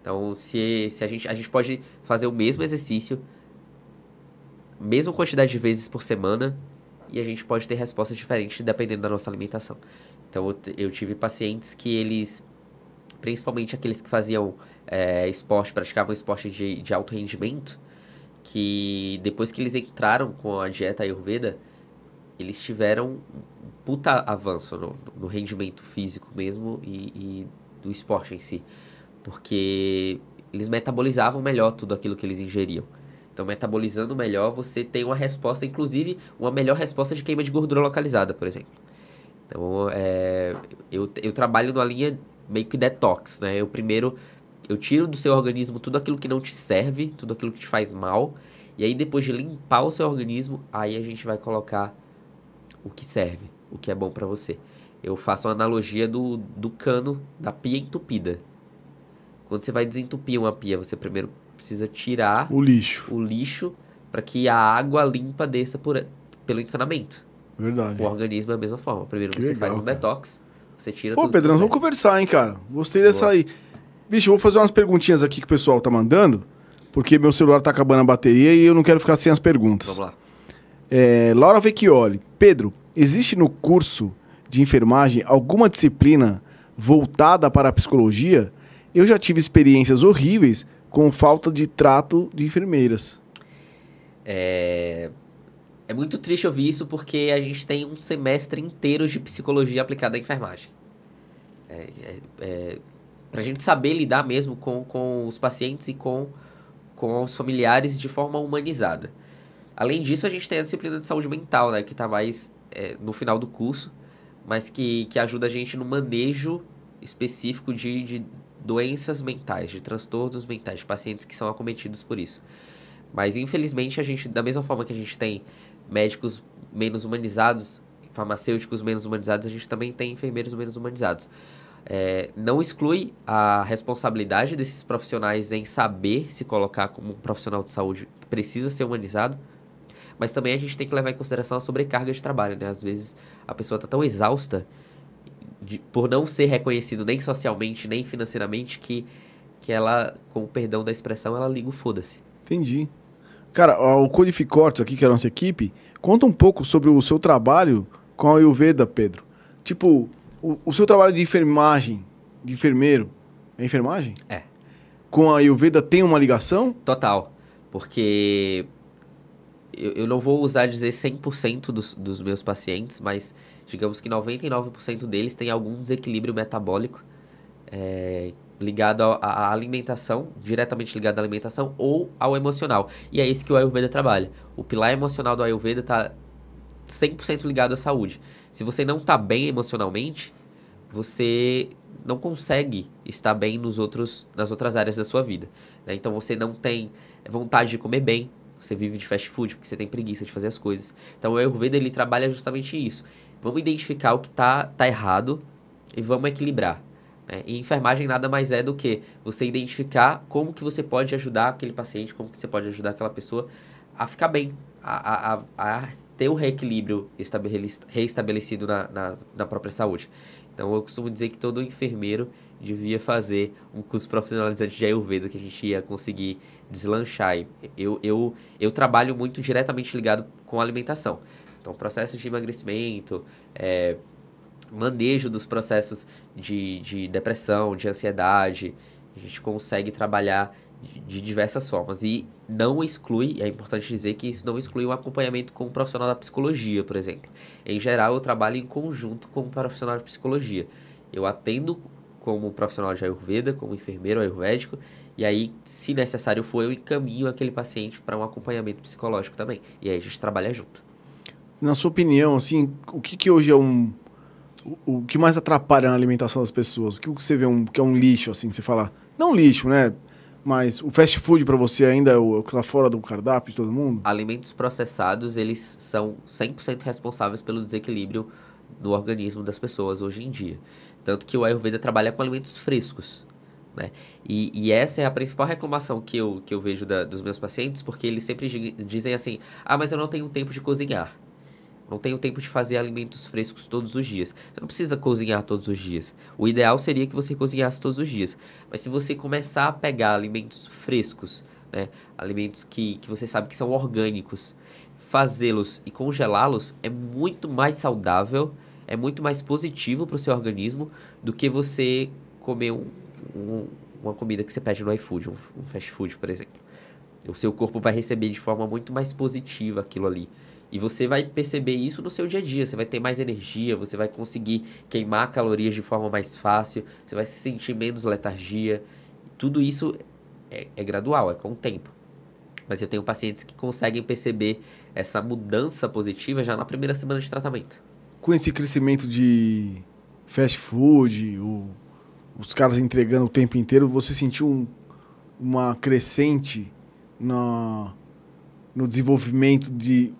Então se, se a, gente, a gente pode fazer o mesmo exercício, mesma quantidade de vezes por semana, e a gente pode ter respostas diferentes dependendo da nossa alimentação. Então eu, eu tive pacientes que eles, principalmente aqueles que faziam é, esporte, praticavam esporte de, de alto rendimento, que depois que eles entraram com a dieta Ayurveda, eles tiveram um puta avanço no, no rendimento físico mesmo e, e, do esporte em si. Porque eles metabolizavam melhor tudo aquilo que eles ingeriam. Então, metabolizando melhor, você tem uma resposta, inclusive, uma melhor resposta de queima de gordura localizada, por exemplo. Então, é, eu, eu trabalho numa linha meio que detox, né? Eu primeiro eu tiro do seu organismo tudo aquilo que não te serve, tudo aquilo que te faz mal. E aí, depois de limpar o seu organismo, aí a gente vai colocar o que serve, o que é bom para você. Eu faço uma analogia do, do cano da pia entupida. Quando você vai desentupir uma pia, você primeiro precisa tirar o lixo, o lixo para que a água limpa desça por, pelo encanamento. Verdade. O organismo é a mesma forma. Primeiro que você legal, faz um cara. detox, você tira Pô, Pedro, nós vamos conversar, hein, cara. Gostei dessa Boa. aí. Bicho, eu vou fazer umas perguntinhas aqui que o pessoal tá mandando, porque meu celular tá acabando a bateria e eu não quero ficar sem as perguntas. Vamos lá. É, Laura Vecchioli. Pedro, existe no curso de enfermagem alguma disciplina voltada para a psicologia? Eu já tive experiências horríveis com falta de trato de enfermeiras. É... é muito triste ouvir isso porque a gente tem um semestre inteiro de psicologia aplicada à enfermagem. É, é, é para a gente saber lidar mesmo com, com os pacientes e com, com os familiares de forma humanizada. Além disso, a gente tem a disciplina de saúde mental, né, que está mais é, no final do curso, mas que, que ajuda a gente no manejo específico de, de doenças mentais, de transtornos mentais, de pacientes que são acometidos por isso. Mas infelizmente a gente, da mesma forma que a gente tem médicos menos humanizados, farmacêuticos menos humanizados, a gente também tem enfermeiros menos humanizados. É, não exclui a responsabilidade desses profissionais em saber se colocar como um profissional de saúde que precisa ser humanizado, mas também a gente tem que levar em consideração a sobrecarga de trabalho, né? Às vezes a pessoa está tão exausta de, por não ser reconhecido nem socialmente, nem financeiramente, que, que ela, com o perdão da expressão, ela liga o foda-se. Entendi. Cara, o Codificortes aqui, que é a nossa equipe, conta um pouco sobre o seu trabalho com a Ayurveda, Pedro. Tipo, o, o seu trabalho de enfermagem, de enfermeiro, é enfermagem? É. Com a Ayurveda tem uma ligação? Total. Porque eu, eu não vou usar dizer 100% dos, dos meus pacientes, mas digamos que 99% deles tem algum desequilíbrio metabólico é, ligado à alimentação, diretamente ligado à alimentação ou ao emocional. E é isso que o Ayurveda trabalha. O pilar emocional do Ayurveda está 100% ligado à saúde. Se você não está bem emocionalmente, você não consegue estar bem nos outros, nas outras áreas da sua vida. Né? Então você não tem vontade de comer bem, você vive de fast food porque você tem preguiça de fazer as coisas. Então o Ayurveda ele trabalha justamente isso. Vamos identificar o que está tá errado e vamos equilibrar. Né? E enfermagem nada mais é do que você identificar como que você pode ajudar aquele paciente, como que você pode ajudar aquela pessoa a ficar bem, a, a, a ter o reequilíbrio reestabelecido na, na, na própria saúde. Então eu costumo dizer que todo enfermeiro devia fazer um curso profissionalizante de Ayurveda que a gente ia conseguir deslanchar. Eu, eu, eu trabalho muito diretamente ligado com alimentação. Então, processos de emagrecimento, é, manejo dos processos de, de depressão, de ansiedade. A gente consegue trabalhar de, de, diversas formas. E não exclui, é importante dizer que isso não exclui um acompanhamento com um profissional da psicologia, por exemplo. Em geral, eu trabalho em conjunto com um profissional de psicologia. Eu atendo como profissional de Ayurveda, como enfermeiro ayurvédico, e aí, se necessário for, eu encaminho aquele paciente para um acompanhamento psicológico também. E aí a gente trabalha junto. Na sua opinião, assim, o que, que hoje é um, o, que mais atrapalha na alimentação das pessoas? O que você vê um, que é um lixo, assim, você fala? Não lixo, né? Mas o fast food para você ainda é o que tá fora do cardápio de todo mundo? Alimentos processados, eles são 100% responsáveis pelo desequilíbrio do organismo das pessoas hoje em dia. Tanto que o Ayurveda trabalha com alimentos frescos. Né? E, e essa é a principal reclamação que eu, que eu vejo da, dos meus pacientes, porque eles sempre dizem assim: ah, mas eu não tenho tempo de cozinhar. Não tenho tempo de fazer alimentos frescos todos os dias. Você não precisa cozinhar todos os dias. O ideal seria que você cozinhasse todos os dias. Mas se você começar a pegar alimentos frescos, né, alimentos que, que você sabe que são orgânicos, fazê-los e congelá-los é muito mais saudável, é muito mais positivo para o seu organismo do que você comer um, um, uma comida que você pede no iFood, um, um fast food, por exemplo. O seu corpo vai receber de forma muito mais positiva aquilo ali. E você vai perceber isso no seu dia a dia. Você vai ter mais energia, você vai conseguir queimar calorias de forma mais fácil, você vai se sentir menos letargia. Tudo isso é, é gradual, é com o tempo. Mas eu tenho pacientes que conseguem perceber essa mudança positiva já na primeira semana de tratamento. Com esse crescimento de fast food, os caras entregando o tempo inteiro, você sentiu um, uma crescente na, no desenvolvimento de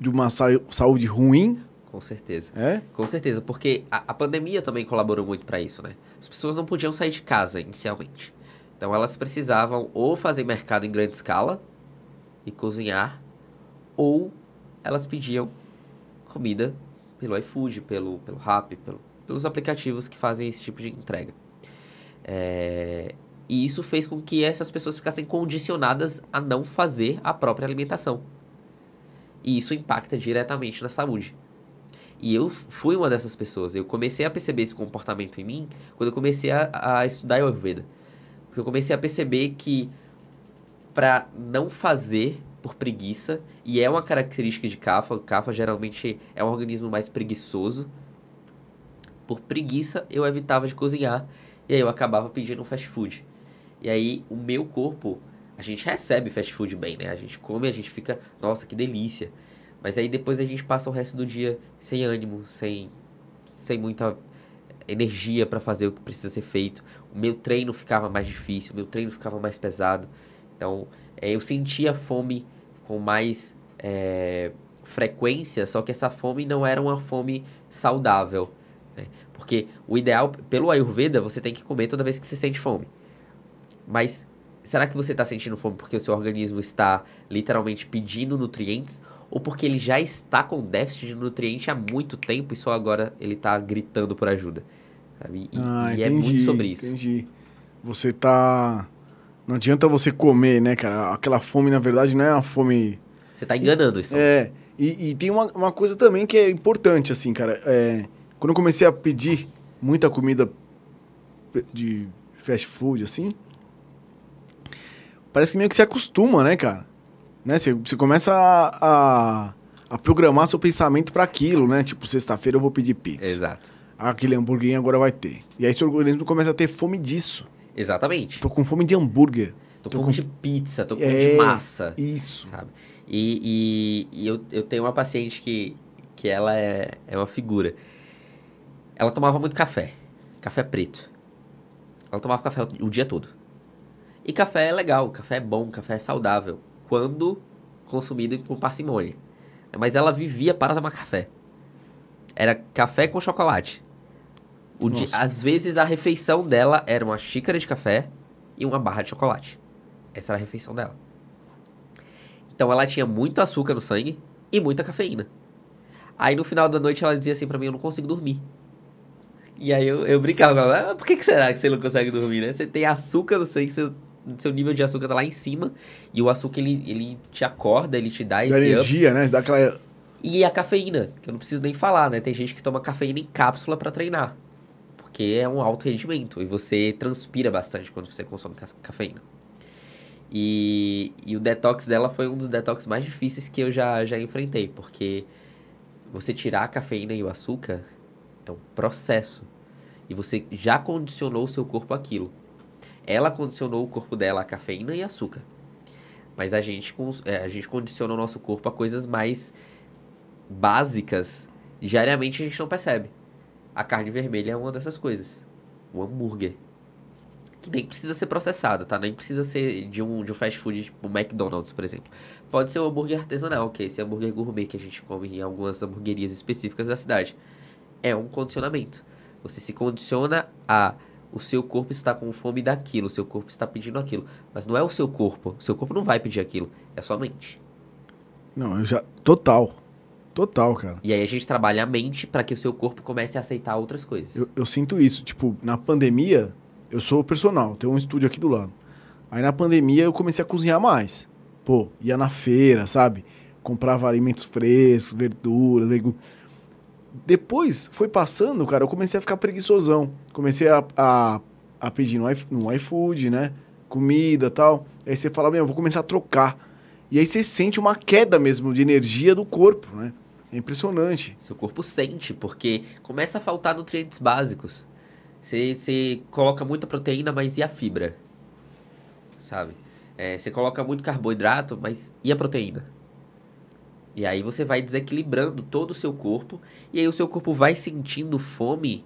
de uma saúde ruim? Com certeza. É? Com certeza, porque a, a pandemia também colaborou muito para isso, né? As pessoas não podiam sair de casa inicialmente. Então elas precisavam ou fazer mercado em grande escala e cozinhar, ou elas pediam comida pelo iFood, pelo, pelo Rappi, pelo, pelos aplicativos que fazem esse tipo de entrega. É, e isso fez com que essas pessoas ficassem condicionadas a não fazer a própria alimentação. E isso impacta diretamente na saúde. E eu fui uma dessas pessoas. Eu comecei a perceber esse comportamento em mim quando eu comecei a, a estudar Ayurveda. Porque eu comecei a perceber que para não fazer por preguiça, e é uma característica de Kapha, Kapha geralmente é um organismo mais preguiçoso. Por preguiça, eu evitava de cozinhar e aí eu acabava pedindo um fast food. E aí o meu corpo a gente recebe fast food bem, né? A gente come, a gente fica, nossa, que delícia. Mas aí depois a gente passa o resto do dia sem ânimo, sem, sem muita energia para fazer o que precisa ser feito. O meu treino ficava mais difícil, o meu treino ficava mais pesado. Então, é, eu sentia fome com mais é, frequência, só que essa fome não era uma fome saudável. Né? Porque o ideal, pelo Ayurveda, você tem que comer toda vez que você sente fome. Mas será que você está sentindo fome porque o seu organismo está literalmente pedindo nutrientes ou porque ele já está com déficit de nutriente há muito tempo e só agora ele está gritando por ajuda? Sabe? E, ah, e entendi, é muito sobre isso. Entendi. Você tá. Não adianta você comer, né, cara? Aquela fome, na verdade, não é uma fome. Você está enganando isso. É. E, e, tem uma, uma coisa também que é importante, assim, cara. É, quando eu comecei a pedir muita comida de fast food, assim, parece que meio que se acostuma, né, cara? Né? Você, você começa a, a, a programar seu pensamento para aquilo, né? Tipo, sexta-feira eu vou pedir pizza. Exato. aquele hambúrguer agora vai ter. E aí seu organismo começa a ter fome disso. Exatamente. Tô com fome de hambúrguer. Tô, tô com com- fome de pizza, tô com É, fome de massa. Isso. sabe? E, e, e eu, eu tenho uma paciente que, que ela é, é uma figura. Ela tomava muito café, café preto. Ela tomava café o dia todo. E café é legal, café é bom, café é saudável, quando consumido com parcimônia. Mas ela vivia para tomar café. Era café com chocolate. O às vezes a refeição dela era uma xícara de café e uma barra de chocolate. Essa era a refeição dela. Então ela tinha muito açúcar no sangue e muita cafeína. Aí no final da noite ela dizia assim pra mim, eu não consigo dormir. E aí eu, eu brincava com ela, ah, por que, que será que você não consegue dormir, né? Você tem açúcar no sangue, seu, seu nível de açúcar tá lá em cima, e o açúcar ele, ele te acorda, ele te dá esse up. energia, né? Dá aquela. E a cafeína, que eu não preciso nem falar, né? Tem gente que toma cafeína em cápsula pra treinar. Porque é um alto rendimento e você transpira bastante quando você consome ca- cafeína. E, e o detox dela foi um dos detox mais difíceis que eu já, já enfrentei, porque você tirar a cafeína e o açúcar é um processo. E você já condicionou o seu corpo àquilo. Ela condicionou o corpo dela a cafeína e açúcar. Mas a gente, é, a gente condiciona o nosso corpo a coisas mais básicas. Diariamente a gente não percebe. A carne vermelha é uma dessas coisas. O hambúrguer. Que nem precisa ser processado, tá? Nem precisa ser de um, de um fast food tipo McDonald's, por exemplo. Pode ser um hambúrguer artesanal, que é esse hambúrguer gourmet que a gente come em algumas hamburguerias específicas da cidade. É um condicionamento. Você se condiciona a o seu corpo está com fome daquilo, o seu corpo está pedindo aquilo. Mas não é o seu corpo. O seu corpo não vai pedir aquilo. É sua mente. Não, eu já. Total. Total, cara. E aí a gente trabalha a mente para que o seu corpo comece a aceitar outras coisas. Eu, eu sinto isso. Tipo, na pandemia, eu sou personal, tenho um estúdio aqui do lado. Aí na pandemia eu comecei a cozinhar mais. Pô, ia na feira, sabe? Comprava alimentos frescos, verduras, legumes. Depois foi passando, cara, eu comecei a ficar preguiçosão. Comecei a, a, a pedir no, iF- no iFood, né? Comida tal. Aí você fala, meu, eu vou começar a trocar. E aí você sente uma queda mesmo de energia do corpo, né? É impressionante. Seu corpo sente, porque começa a faltar nutrientes básicos. Você, você coloca muita proteína, mas e a fibra? Sabe? É, você coloca muito carboidrato, mas e a proteína? E aí você vai desequilibrando todo o seu corpo, e aí o seu corpo vai sentindo fome,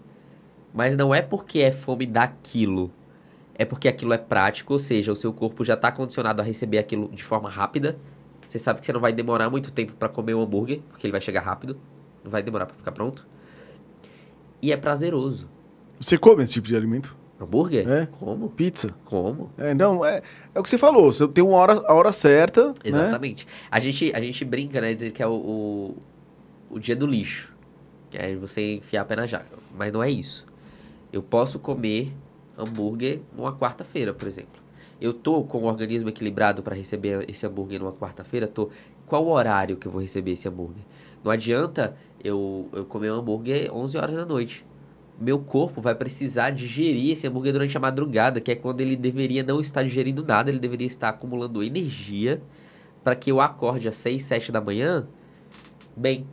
mas não é porque é fome daquilo. É porque aquilo é prático, ou seja, o seu corpo já está condicionado a receber aquilo de forma rápida. Você sabe que você não vai demorar muito tempo para comer o hambúrguer, porque ele vai chegar rápido. Não vai demorar para ficar pronto. E é prazeroso. Você come esse tipo de alimento? Hambúrguer? É. Como? Pizza? Como? É, então, é, é o que você falou. Você tem uma hora, a hora certa, né? Exatamente. A, gente, a gente brinca, né? Dizer que é o, o, o dia do lixo. Que é você enfiar a pé na jaca. Mas não é isso. Eu posso comer hambúrguer numa quarta-feira, por exemplo. Eu tô com o organismo equilibrado para receber esse hambúrguer numa quarta-feira? Tô. Qual o horário que eu vou receber esse hambúrguer? Não adianta eu, eu comer um hambúrguer 11 horas da noite. Meu corpo vai precisar digerir esse hambúrguer durante a madrugada, que é quando ele deveria não estar digerindo nada, ele deveria estar acumulando energia para que eu acorde às 6, 7 da manhã bem,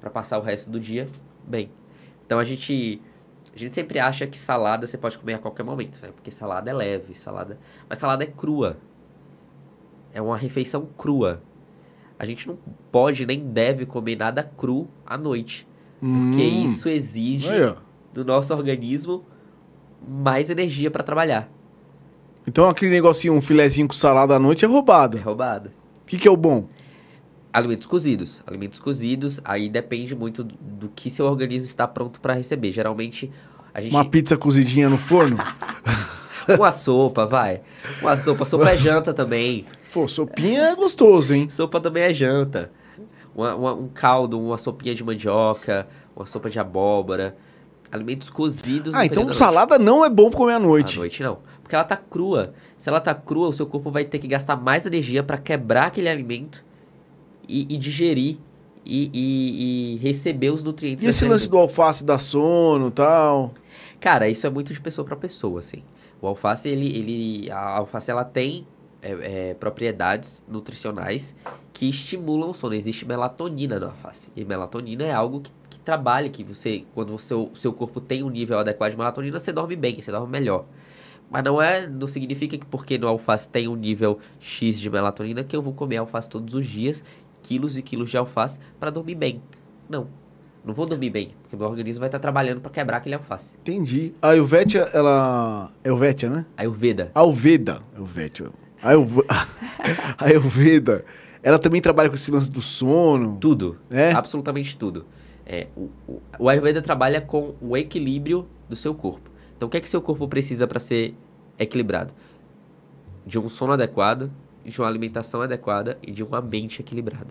para passar o resto do dia bem. Então a gente a gente sempre acha que salada você pode comer a qualquer momento, né? Porque salada é leve, salada, mas salada é crua. É uma refeição crua. A gente não pode nem deve comer nada cru à noite, porque Hum. isso exige ó. Do nosso organismo mais energia para trabalhar. Então aquele negocinho, um filezinho com salada à noite é É roubada. roubada. O que, que é o bom? Alimentos cozidos. Alimentos cozidos, aí depende muito do, do que seu organismo está pronto para receber. Geralmente, a gente. Uma pizza cozidinha no forno? Uma sopa, vai. Uma sopa. Sopa é janta também. Pô, sopinha é gostoso, hein? Sopa também é janta. Uma- uma- um caldo, uma sopinha de mandioca, uma sopa de abóbora. Alimentos cozidos. Ah, então noite. salada não é bom pra comer à À noite. noite não. Porque ela tá crua. Se ela tá crua, o seu corpo vai ter que gastar mais energia para quebrar aquele alimento e, e digerir e, e- e receber os nutrientes. E esse daquele lance alimento. do alface dá sono e tal? Cara, isso é muito de pessoa para pessoa, assim. O alface, ele, ele, a alface, ela tem é, é, propriedades nutricionais que estimulam o sono. Existe melatonina na alface. E melatonina é algo que, que trabalha, que você, quando o seu, seu corpo tem um nível adequado de melatonina, você dorme bem, você dorme melhor. Mas não é, não significa que porque no alface tem um nível X de melatonina que eu vou comer alface todos os dias, quilos e quilos de alface para dormir bem. Não. Não vou dormir bem, porque meu organismo vai estar trabalhando para quebrar aquele alface. Entendi. A Ayurvédia, ela... Ayurvédia, né? Ayurveda. Ayurveda. Ayurvédia. Ayurv... Ayurveda. Ela também trabalha com esse lance do sono. Tudo. É? Absolutamente tudo. É, o, o, o Ayurveda trabalha com o equilíbrio do seu corpo. Então, o que é que seu corpo precisa para ser equilibrado? De um sono adequado, de uma alimentação adequada e de uma mente equilibrada.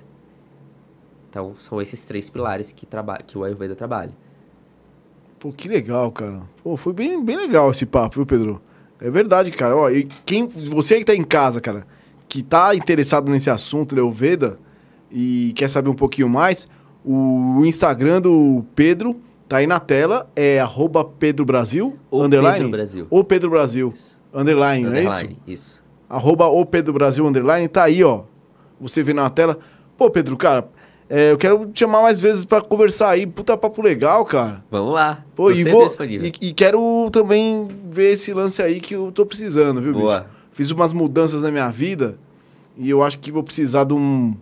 Então, são esses três pilares que, que o Ayurveda trabalha. Pô, que legal, cara. Pô, foi bem, bem legal esse papo, viu, Pedro? É verdade, cara. Ó, e quem, você que tá em casa, cara, que tá interessado nesse assunto, Ayurveda, e quer saber um pouquinho mais, o Instagram do Pedro tá aí na tela, é arroba Pedro Brasil, O underline? Pedro Brasil. O Pedro Brasil, underline, não é isso? Underline, isso. arroba o Pedro Brasil Underline, tá aí, ó. Você vê na tela. Pô, Pedro, cara, é, eu quero te chamar mais vezes pra conversar aí. Puta papo legal, cara. Vamos lá. Pô, e, vou, e, e quero também ver esse lance aí que eu tô precisando, viu, Boa. bicho? Fiz umas mudanças na minha vida e eu acho que vou precisar de um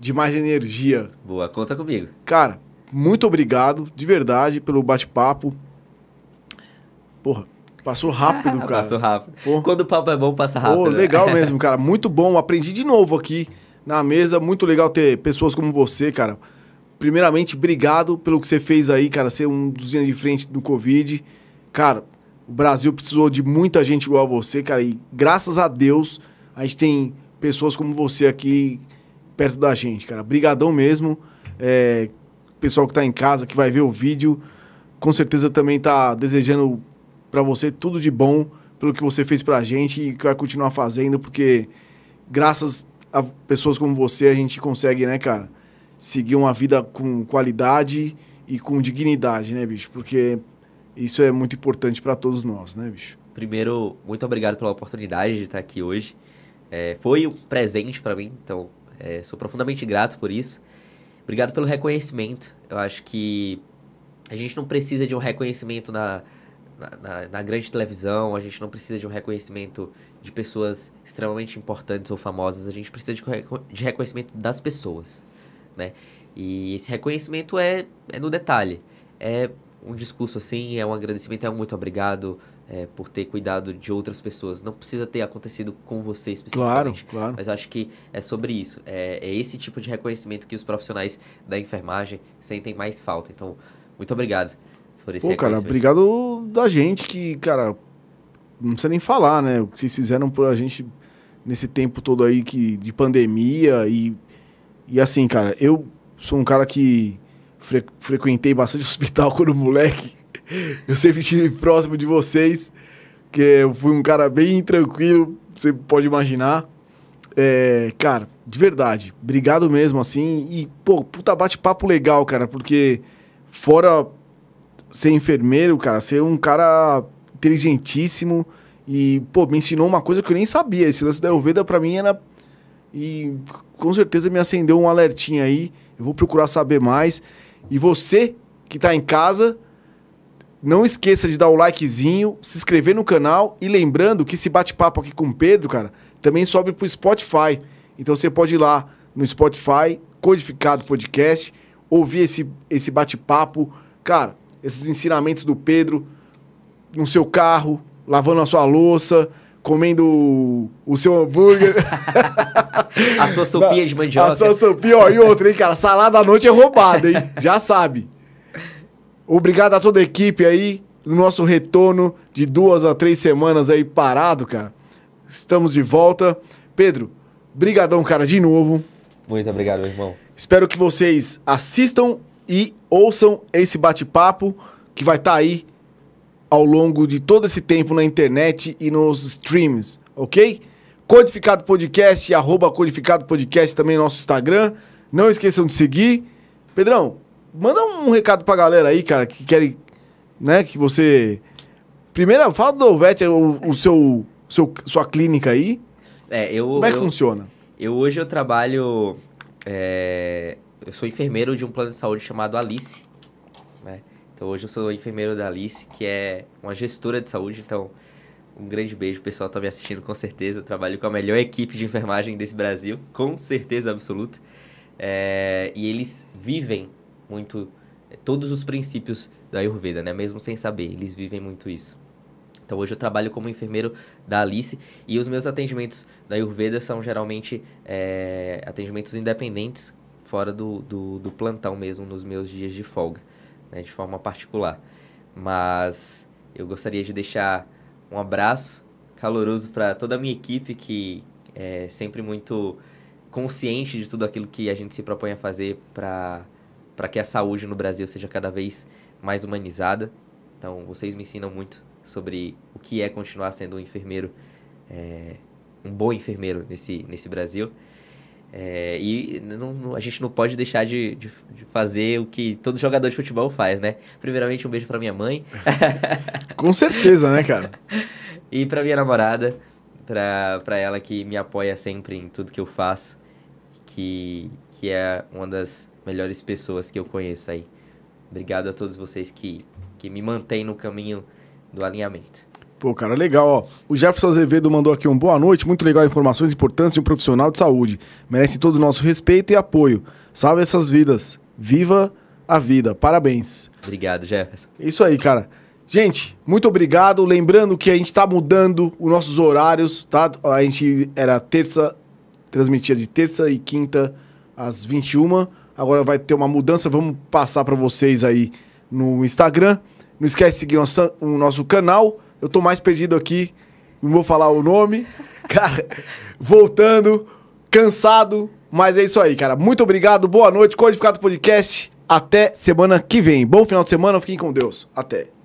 de mais energia. Boa, conta comigo. Cara, muito obrigado, de verdade, pelo bate-papo. Porra, passou rápido, cara. Passou rápido. Pô. Quando o papo é bom, passa rápido. Pô, né? legal mesmo, cara. Muito bom. Aprendi de novo aqui na mesa. Muito legal ter pessoas como você, cara. Primeiramente, obrigado pelo que você fez aí, cara. Ser um dos dias de frente do Covid. Cara, o Brasil precisou de muita gente igual a você, cara. E graças a Deus, a gente tem pessoas como você aqui perto da gente, cara. Brigadão mesmo. É, pessoal que tá em casa, que vai ver o vídeo, com certeza também tá desejando pra você tudo de bom pelo que você fez pra gente e que vai continuar fazendo, porque graças a pessoas como você a gente consegue, né, cara, seguir uma vida com qualidade e com dignidade, né, bicho? Porque isso é muito importante pra todos nós, né, bicho? Primeiro, muito obrigado pela oportunidade de estar aqui hoje. É, foi um presente para mim, então é, sou profundamente grato por isso. Obrigado pelo reconhecimento. Eu acho que a gente não precisa de um reconhecimento na, na, na- na grande televisão, a gente não precisa de um reconhecimento de pessoas extremamente importantes ou famosas, a gente precisa de, de reconhecimento das pessoas, né? E esse reconhecimento é, é no detalhe. É um discurso assim, é um agradecimento, é um muito obrigado é, por ter cuidado de outras pessoas. Não precisa ter acontecido com você Claro, especificamente. claro. Mas eu acho que é sobre isso. É, é esse tipo de reconhecimento que os profissionais da enfermagem sentem mais falta. Então, muito obrigado por esse Pô, cara, obrigado da gente que, cara, não precisa nem falar, né? O que vocês fizeram por a gente nesse tempo todo aí que, de pandemia e, e assim, cara, eu sou um cara que fre- frequentei bastante hospital quando moleque. Eu sempre estive próximo de vocês, que eu fui um cara bem tranquilo, você pode imaginar. É, cara, de verdade, obrigado mesmo, assim. E, pô, puta bate-papo legal, cara, porque fora ser enfermeiro, cara, ser um cara inteligentíssimo e, pô, me ensinou uma coisa que eu nem sabia. Esse lance da Ayurveda pra mim era. E com certeza me acendeu um alertinho aí. Eu vou procurar saber mais. E você que tá em casa, não esqueça de dar o likezinho, se inscrever no canal e lembrando que esse bate-papo aqui com o Pedro, cara, também sobe pro Spotify. Então você pode ir lá no Spotify, Codificado Podcast, ouvir esse, esse bate-papo. Cara, esses ensinamentos do Pedro no seu carro, lavando a sua louça, comendo o, seu hambúrguer. A sua sopinha de mandioca. A sua sopinha, ó, e outra, hein, cara? Salada à noite é roubada, hein? Já sabe. Obrigado a toda a equipe aí, no nosso retorno de duas a três semanas aí parado, cara. Estamos de volta. Pedro, brigadão, cara, de novo. Muito obrigado, meu irmão. Espero que vocês assistam e ouçam esse bate-papo que vai estar aí ao longo de todo esse tempo na internet e nos streams, ok? Codificado Podcast, arroba Codificado Podcast também no nosso Instagram. Não esqueçam de seguir. Pedrão, manda um recado pra galera aí, cara, que querem, né, que você... Primeiro, fala do Ovete, o, o seu, seu, sua clínica aí. É, eu, Como é que eu, funciona? eu hoje eu trabalho. é, eu sou enfermeiro de um plano de saúde chamado Alice. né? Então hoje eu sou enfermeiro da Alice, que é uma gestora de saúde, então um grande beijo, o pessoal tá me assistindo com certeza. Eu trabalho com a melhor equipe de enfermagem desse Brasil, com certeza absoluta. É, e eles vivem muito é, todos os princípios da Ayurveda, né? Mesmo sem saber, eles vivem muito isso. Então hoje eu trabalho como enfermeiro da Alice e os meus atendimentos da Ayurveda são geralmente é, atendimentos independentes, fora do, do, do plantão mesmo, nos meus dias de folga né, de forma particular. Mas eu gostaria de deixar um abraço caloroso para toda a minha equipe que é sempre muito consciente de tudo aquilo que a gente se propõe a fazer para que a saúde no Brasil seja cada vez mais humanizada. Então, vocês me ensinam muito sobre o que é continuar sendo um enfermeiro, é, um bom enfermeiro nesse, nesse Brasil. É, e não, a gente não pode deixar de, de, de, fazer o que todo jogador de futebol faz, né? Primeiramente, um beijo para minha mãe. Com certeza, né, cara? e para minha namorada, para ela que me apoia sempre em tudo que eu faço, que, que é uma das melhores pessoas que eu conheço aí. Obrigado a todos vocês que, que me mantêm no caminho do alinhamento. Pô, cara, legal, ó. O Jefferson Azevedo mandou aqui um boa noite, muito legal, informações importantes de um profissional de saúde. Merece todo o nosso respeito e apoio. Salve essas vidas. Viva a vida. Parabéns. Obrigado, Jefferson. Isso aí, cara. Gente, muito obrigado. Lembrando que a gente tá mudando os nossos horários, tá? A gente era terça, transmitia de terça e quinta às 21. Agora vai ter uma mudança, vamos passar para vocês aí no Instagram. Não esquece de seguir o nosso canal. Eu tô mais perdido aqui, não vou falar o nome. Cara, voltando, cansado, mas é isso aí, cara. Muito obrigado, boa noite, Codificado Podcast. Até semana que vem. Bom final de semana, fiquem com Deus. Até.